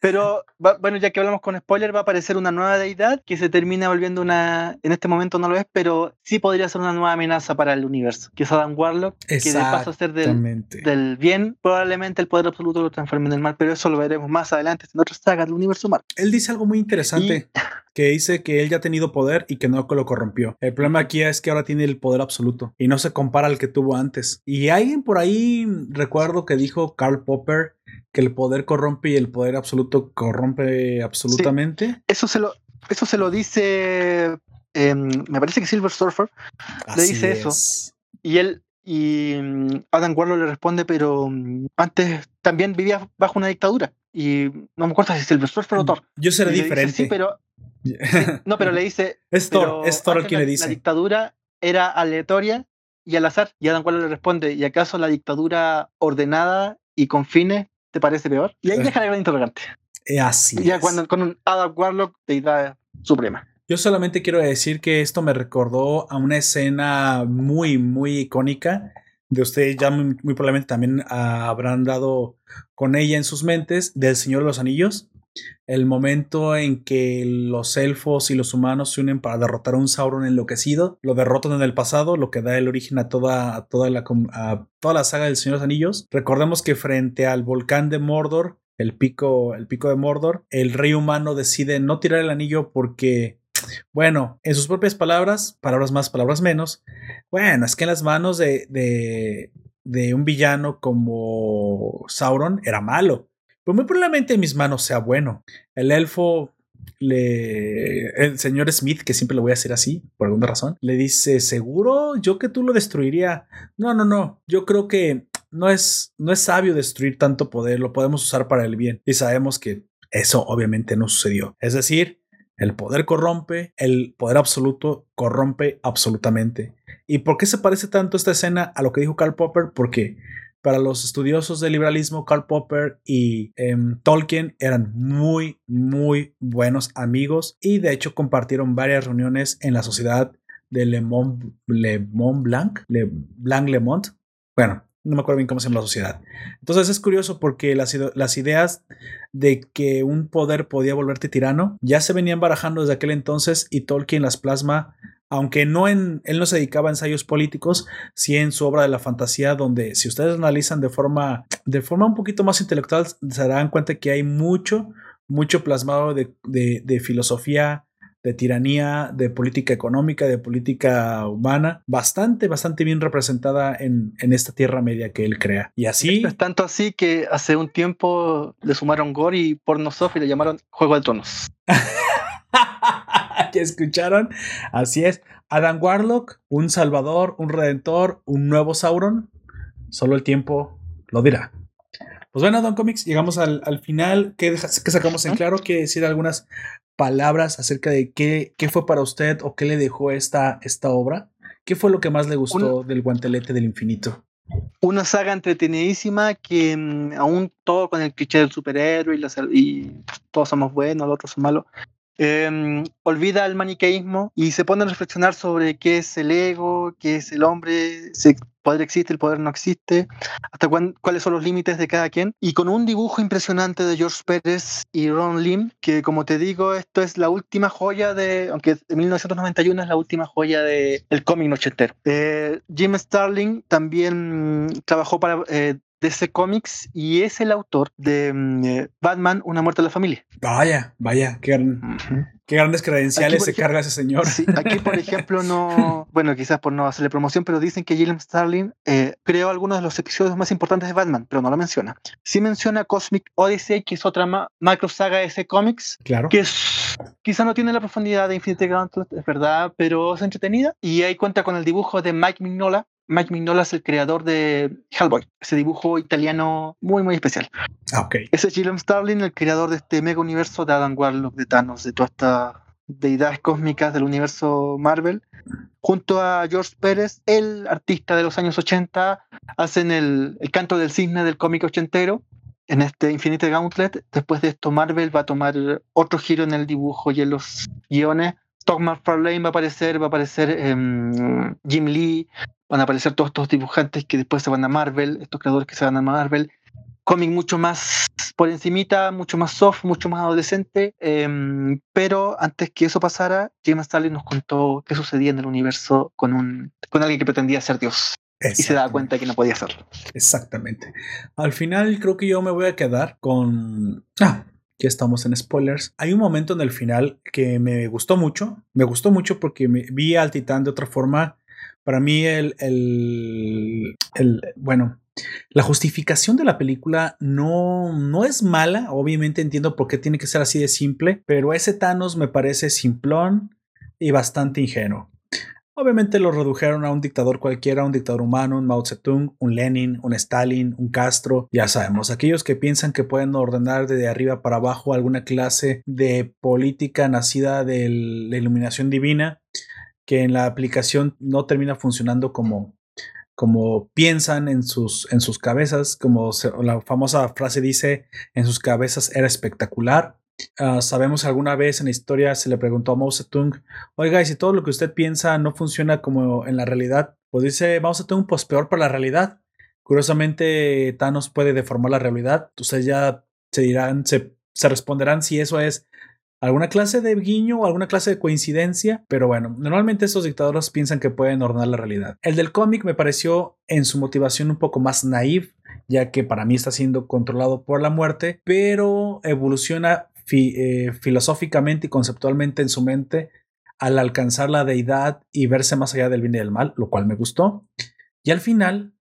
Pero bueno, ya que hablamos con spoiler, va a aparecer una nueva deidad que se termina volviendo una. En este momento no lo es, pero sí podría ser una nueva amenaza para el universo. Que es Adam Warlock, que de paso a ser del, del, bien, probablemente el poder absoluto lo transforme en el mal, pero eso lo veremos más adelante en otras sagas del universo Marvel. Él dice algo muy interesante. Que dice que él ya ha tenido poder y que no lo corrompió. El problema aquí es que ahora tiene el poder absoluto y no se compara al que tuvo antes. Y alguien por ahí, recuerdo que dijo Karl Popper que el poder corrompe y el poder absoluto corrompe absolutamente. eso se lo, eso se lo dice, em, me parece que Silver Surfer le dice eso. Y él, y mm, Adam Warlock le responde, pero mm, antes también vivía bajo una dictadura. Y no me acuerdo si Silver Surfer o Thor. Yo seré diferente. sí, pero. no, pero le dice. es Thor, es Thor el que le dice. La dictadura era aleatoria y al azar. Y Adam Warlock le responde: ¿y acaso la dictadura ordenada y con fines te parece peor? Y ahí eh. deja la gran interrogante. Eh, así. Ya cuando con un Adam Warlock, deidad suprema. Yo solamente quiero decir que esto me recordó a una escena muy, muy icónica de ustedes ya muy, probablemente también habrán dado con ella en sus mentes del Señor de los Anillos. El momento en que los elfos y los humanos se unen para derrotar a un Sauron enloquecido, lo derrotan en el pasado, lo que da el origen a toda, toda, la, toda la saga del Señor de los Anillos. Recordemos que frente al volcán de Mordor, el pico, el pico de Mordor, el rey humano decide no tirar el anillo porque bueno, en sus propias palabras, palabras más, palabras menos, bueno, es que en las manos de, de un villano como Sauron era malo. Pues muy probablemente en mis manos sea bueno. El elfo le el señor Smith, que siempre lo voy a decir así, por alguna razón, le dice, "¿Seguro yo que tú lo destruiría?" No, no, no. Yo creo que no es no es sabio destruir tanto poder, lo podemos usar para el bien. Y sabemos que eso obviamente no sucedió. Es decir, el poder corrompe, el poder absoluto corrompe absolutamente. ¿Y por qué se parece tanto esta escena a lo que dijo Karl Popper? Porque para los estudiosos del liberalismo, Karl Popper y em, Tolkien eran muy, muy buenos amigos y de hecho compartieron varias reuniones en la sociedad de Le Mont, Le Mont Blanc, Le Blanc Le. Bueno, no me acuerdo bien cómo se llama la sociedad. Entonces es curioso porque las, ideas de que un poder podía volverte tirano ya se venían barajando desde aquel entonces y Tolkien las plasma aunque no en, él no se dedicaba a ensayos políticos, sí en su obra de la fantasía, donde si ustedes analizan de forma, de forma un poquito más intelectual, se darán cuenta que hay mucho, mucho plasmado de, de, filosofía, de tiranía, de política económica, de política humana, bastante, bastante bien representada en, en esta Tierra Media que él crea. Y así... Es tanto así que hace un tiempo le sumaron gore y porno soft y le llamaron Juego de Tronos. que escucharon. Así es. Adam Warlock, un salvador, un redentor, un nuevo Sauron. Solo el tiempo lo dirá. Pues bueno, Don Comics, llegamos al, final. ¿Qué, sacamos en claro? Quiere decir algunas palabras acerca de qué, qué fue para usted o qué le dejó esta, esta obra. ¿Qué fue lo que más le gustó del guantelete del infinito? Una saga entretenidísima que mm, aún todo con el cliché del superhéroe y, y todos somos buenos, los otros son malos, Em, olvida el maniqueísmo y se pone a reflexionar sobre qué es el ego, qué es el hombre, si el poder existe, el poder no existe, hasta cuáles son los límites de cada quien. Y con un dibujo impresionante de George Pérez y Ron Lim, que como te digo, esto es la última joya de, aunque en 1991 es la última joya del el cómic nochentero. Eh, Jim Starling también trabajó para eh, DC Comics y es el autor de mm, eh, Batman, Una muerte de la familia. Vaya, vaya, qué, grandes credenciales se carga ese señor. aquí, por ejemplo, no, bueno, quizás por no hacerle promoción, pero dicen que Gilliam Starling eh, creó algunos de los episodios más importantes de Batman, pero no lo menciona. Sí menciona Cosmic Odyssey, que es otra macro saga de DC Comics, claro. que es, quizá no tiene la profundidad de Infinite Gauntlet, es verdad, pero es entretenida. Y ahí cuenta con el dibujo de Mike Mignola, Mike Mignola es el creador de Hellboy, ese dibujo italiano muy, muy especial. Ah, ok. Ese es Gilliam Starling, el creador de este mega universo de Adam Warlock, de Thanos, de todas estas deidades cósmicas del universo Marvel. Junto a George Pérez, el artista de los años 80, hacen el, el canto del cisne del cómic ochentero. En este Infinite Gauntlet, después de esto, Marvel va a tomar otro giro en el dibujo y en los guiones Todd McFarlane va a aparecer, va a aparecer em, Jim Lee, van a aparecer todos estos dibujantes que después se van a Marvel, estos creadores que se van a Marvel. Cómic mucho más por encimita, mucho más soft, mucho más adolescente, em, pero antes que eso pasara, James Stalin nos contó qué sucedía en el universo con, un, con alguien que pretendía ser Dios. Y se da cuenta que no podía hacerlo. Exactamente. Al final creo que yo me voy a quedar con... Ah, ya estamos en spoilers. Hay un momento en el final que me gustó mucho. Me gustó mucho porque me vi al titán de otra forma. Para mí, el, el, el bueno, la justificación de la película no, no es mala. Obviamente entiendo por qué tiene que ser así de simple, pero ese Thanos me parece simplón y bastante ingenuo. Obviamente lo redujeron a un dictador cualquiera, un dictador humano, un Mao Zedong, un Lenin, un Stalin, un Castro, ya sabemos, aquellos que piensan que pueden ordenar de arriba para abajo alguna clase de política nacida de la iluminación divina, que en la aplicación no termina funcionando como, como piensan en sus, en sus cabezas, como la famosa frase dice, en sus cabezas era espectacular. Uh, sabemos alguna vez en la historia se le preguntó a Mao Zedong, oiga, y si todo lo que usted piensa no funciona como en la realidad, pues dice Mao Zedong, pues peor para la realidad. Curiosamente, Thanos puede deformar la realidad. Ustedes ya se dirán, se, se responderán si eso es alguna clase de guiño o alguna clase de coincidencia, pero bueno, normalmente esos dictadores piensan que pueden ordenar la realidad. El del cómic me pareció en su motivación un poco más naive, ya que para mí está siendo controlado por la muerte, pero evoluciona eh, filosóficamente y conceptualmente en su mente al alcanzar la deidad y verse más allá del bien y del mal, lo cual me gustó. Y al final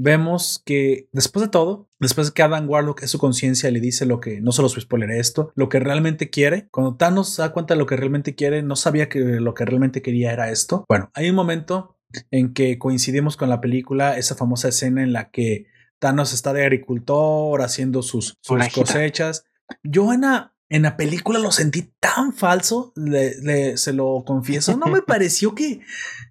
vemos que después de todo, después de que Adam Warlock es su conciencia le dice lo que, no se los esto, lo que realmente quiere, cuando Thanos se da cuenta de lo que realmente quiere, no sabía que lo que realmente quería era esto. Bueno, hay un momento en que coincidimos con la película, esa famosa escena en la que Thanos está de agricultor haciendo sus, sus cosechas. Yo en la, en la película lo sentí tan falso, se lo confieso. No me pareció que,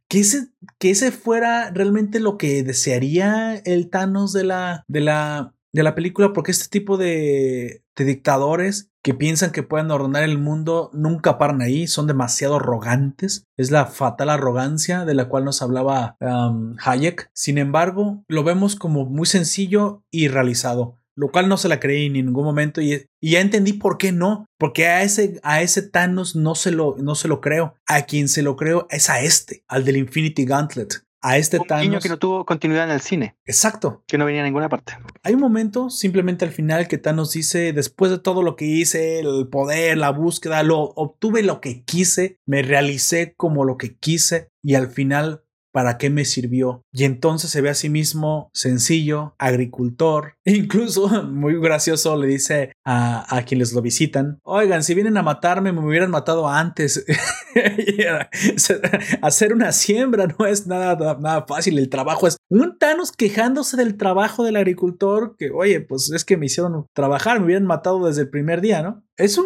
que, ese, que ese fuera realmente lo que desearía el Thanos de la, de la, de la película, porque este tipo de, de dictadores que piensan que pueden ordenar el mundo nunca paran ahí, son demasiado arrogantes. Es la fatal arrogancia de la cual nos hablaba um, Hayek. Sin embargo, lo vemos como muy sencillo y realizado lo cual no se la creí en ningún momento y, ya entendí por qué no, porque a ese, a ese Thanos no se, lo, no se lo creo, a quien se lo creo es a este, al del Infinity Gauntlet. A este un Thanos. que no tuvo continuidad en el cine. Exacto. Que no venía a ninguna parte. Hay un momento, simplemente al final, que Thanos dice: Después de todo lo que hice, el poder, la búsqueda, lo obtuve lo que quise, me realicé como lo que quise, y al final ¿para qué me sirvió? Y entonces se ve a sí mismo sencillo, agricultor, e incluso muy gracioso le dice a, quienes lo visitan, oigan, si vienen a matarme, me hubieran matado antes. Hacer una siembra no es nada, nada fácil, el trabajo es un Thanos quejándose del trabajo del agricultor, que oye, pues es que me hicieron trabajar, me hubieran matado desde el primer día, ¿no? Es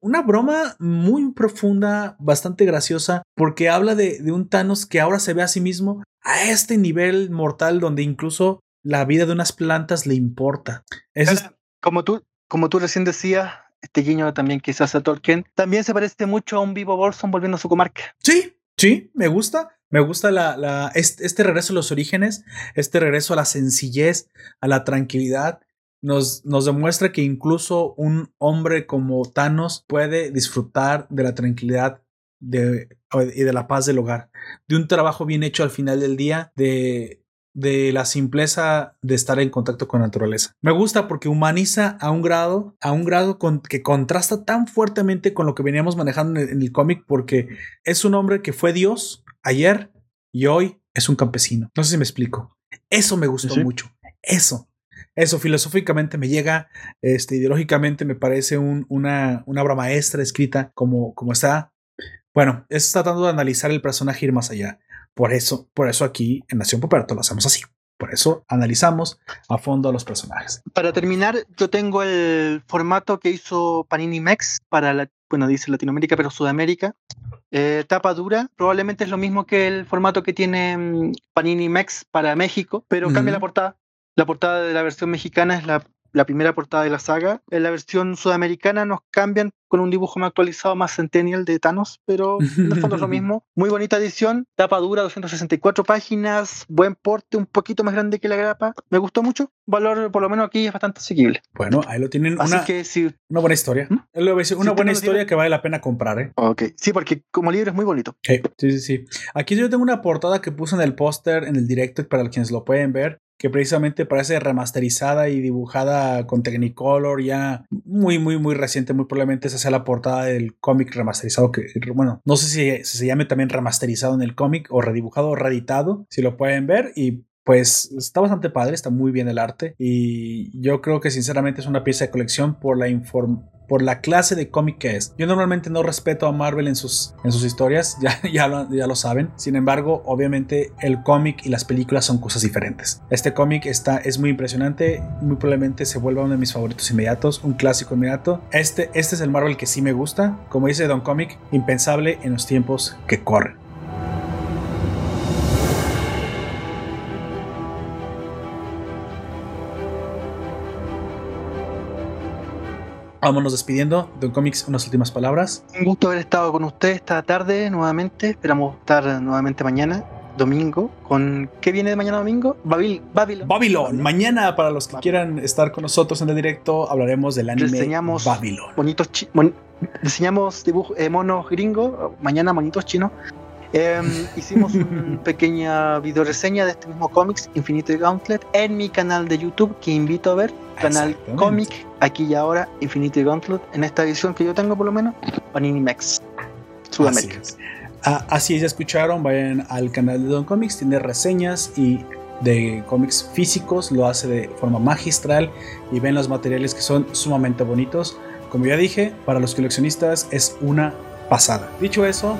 una broma muy profunda, bastante graciosa, porque habla de, un Thanos que ahora se ve a sí mismo a este nivel mortal donde incluso la vida de unas plantas le importa. es... Como tú, como tú recién decías, este guiño también quizás a Tolkien, también se parece mucho a un vivo Bolson volviendo a su comarca. Sí, sí, me gusta. Me gusta la, este, este regreso a los orígenes, este regreso a la sencillez, a la tranquilidad nos, demuestra que incluso un hombre como Thanos puede disfrutar de la tranquilidad de, y de la paz del hogar, de un trabajo bien hecho al final del día, de, de la simpleza de estar en contacto con la naturaleza. Me gusta porque humaniza a un grado, a un grado con, que contrasta tan fuertemente con lo que veníamos manejando en el, cómic, porque es un hombre que fue Dios ayer y hoy es un campesino. No sé si me explico. Eso me gustó mucho. Eso eso filosóficamente me llega, este, ideológicamente me parece una, una obra maestra escrita como, como está. Bueno, es tratando de analizar el personaje ir más allá. Por eso, por eso aquí en Nación Poperto lo hacemos así. Por eso analizamos a fondo a los personajes. Para terminar, yo tengo el formato que hizo Panini Mex para la, bueno, dice Latinoamérica, pero Sudamérica. Eh, tapa dura, probablemente es lo mismo que el formato que tiene mm, Panini Mex para México, pero cambia la portada. La portada de la versión mexicana es la, primera portada de la saga. En la versión sudamericana nos cambian con un dibujo más actualizado, más centennial de Thanos, pero en el fondo es lo mismo. Muy bonita edición, tapa dura, 264 páginas, buen porte, un poquito más grande que la grapa. Me gustó mucho. Valor, por lo menos aquí, es bastante asequible. Bueno, ahí lo tienen. Así una, que sí. Una buena historia. ¿Mm? Una buena historia que vale la pena comprar, ¿eh? Ok. Sí, porque como libro es muy bonito. Sí, sí, sí. Aquí yo tengo una portada que puse en el póster, en el directo, para quienes lo pueden ver que precisamente parece remasterizada y dibujada con Technicolor ya muy, muy, muy reciente. Muy probablemente esa sea la portada del cómic remasterizado que, bueno, no sé si, se llame también remasterizado en el cómic o redibujado o reeditado, si lo pueden ver y pues está bastante padre, está muy bien el arte y yo creo que sinceramente es una pieza de colección por la información por la clase de cómic que es. Yo normalmente no respeto a Marvel en sus, en sus historias, ya, ya, lo, saben. Sin embargo, obviamente el cómic y las películas son cosas diferentes. Este cómic está, es muy impresionante, muy probablemente se vuelva uno de mis favoritos inmediatos, un clásico inmediato. Este, este es el Marvel que sí me gusta, como dice Don Comic, impensable en los tiempos que corren. Vámonos despidiendo. Don Comics, unas últimas palabras. Un gusto haber estado con usted esta tarde nuevamente. Esperamos estar nuevamente mañana, domingo. ¿Con qué viene de mañana domingo? Babil Babylon. Babylon. Mañana, para los que quieran estar con nosotros en el directo, hablaremos del anime Babylon. Bonitos diseñamos dibujos, eh, monos gringos. Mañana, monitos chinos. Em, hicimos una pequeña video reseña de este mismo cómics, Infinite Gauntlet, en mi canal de YouTube que invito a ver canal cómic, aquí y ahora, Infinity Gauntlet, en esta edición que yo tengo por lo menos, Panini Max. Sudamérica. Ah, así es, ya escucharon, vayan al canal de Don Comics, tiene reseñas y de cómics físicos, lo hace de forma magistral y ven los materiales que son sumamente bonitos. Como ya dije, para los coleccionistas es una pasada. Dicho eso,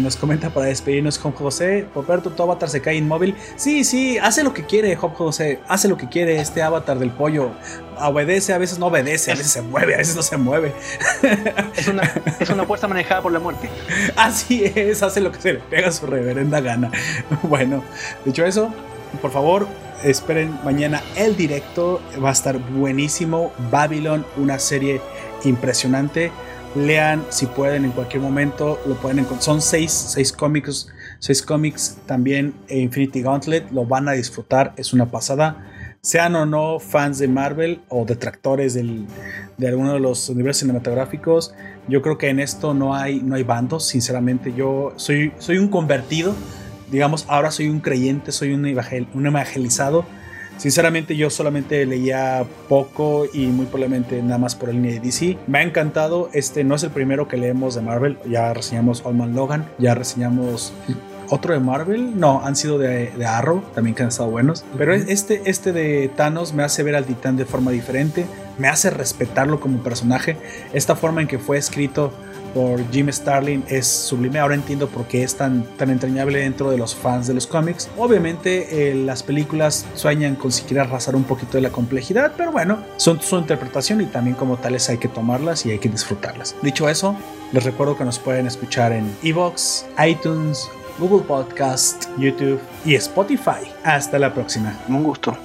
nos comenta para despedirnos Job José, Poperto, tu avatar se cae inmóvil. Sí, sí, hace lo que quiere Job José, hace lo que quiere este avatar del pollo. Obedece, a veces no obedece, a veces se mueve, a veces no se mueve. Es una, es una fuerza manejada por la muerte. Así es, hace lo que se le pega a su reverenda gana. Bueno, dicho eso, por favor, esperen mañana el directo. Va a estar buenísimo. Babylon, una serie impresionante. Lean si pueden en cualquier momento. Lo pueden encontrar. Son seis, seis cómics. Seis cómics también. Infinity Gauntlet. Lo van a disfrutar. Es una pasada. Sean o no fans de Marvel o detractores del, de alguno de los universos cinematográficos, yo creo que en esto no hay, no hay bandos. Sinceramente, yo soy, soy un convertido digamos, ahora soy un creyente, soy un, un evangelizado. Sinceramente yo solamente leía poco y muy probablemente nada más por el línea de DC. Me ha encantado, este no es el primero que leemos de Marvel, ya reseñamos Old Man Logan, ya reseñamos otro de Marvel, no, han sido de, de, Arrow, también que han estado buenos. Pero este, este de Thanos me hace ver al titán de forma diferente, me hace respetarlo como personaje. Esta forma en que fue escrito por Jim Starlin es sublime. Ahora entiendo por qué es tan, tan entrañable dentro de los fans de los cómics. Obviamente, eh, las películas sueñan con siquiera arrasar un poquito de la complejidad, pero bueno, son su interpretación y también como tales hay que tomarlas y hay que disfrutarlas. Dicho eso, les recuerdo que nos pueden escuchar en Evox, iTunes, Google Podcast, YouTube y Spotify. Hasta la próxima. Un gusto.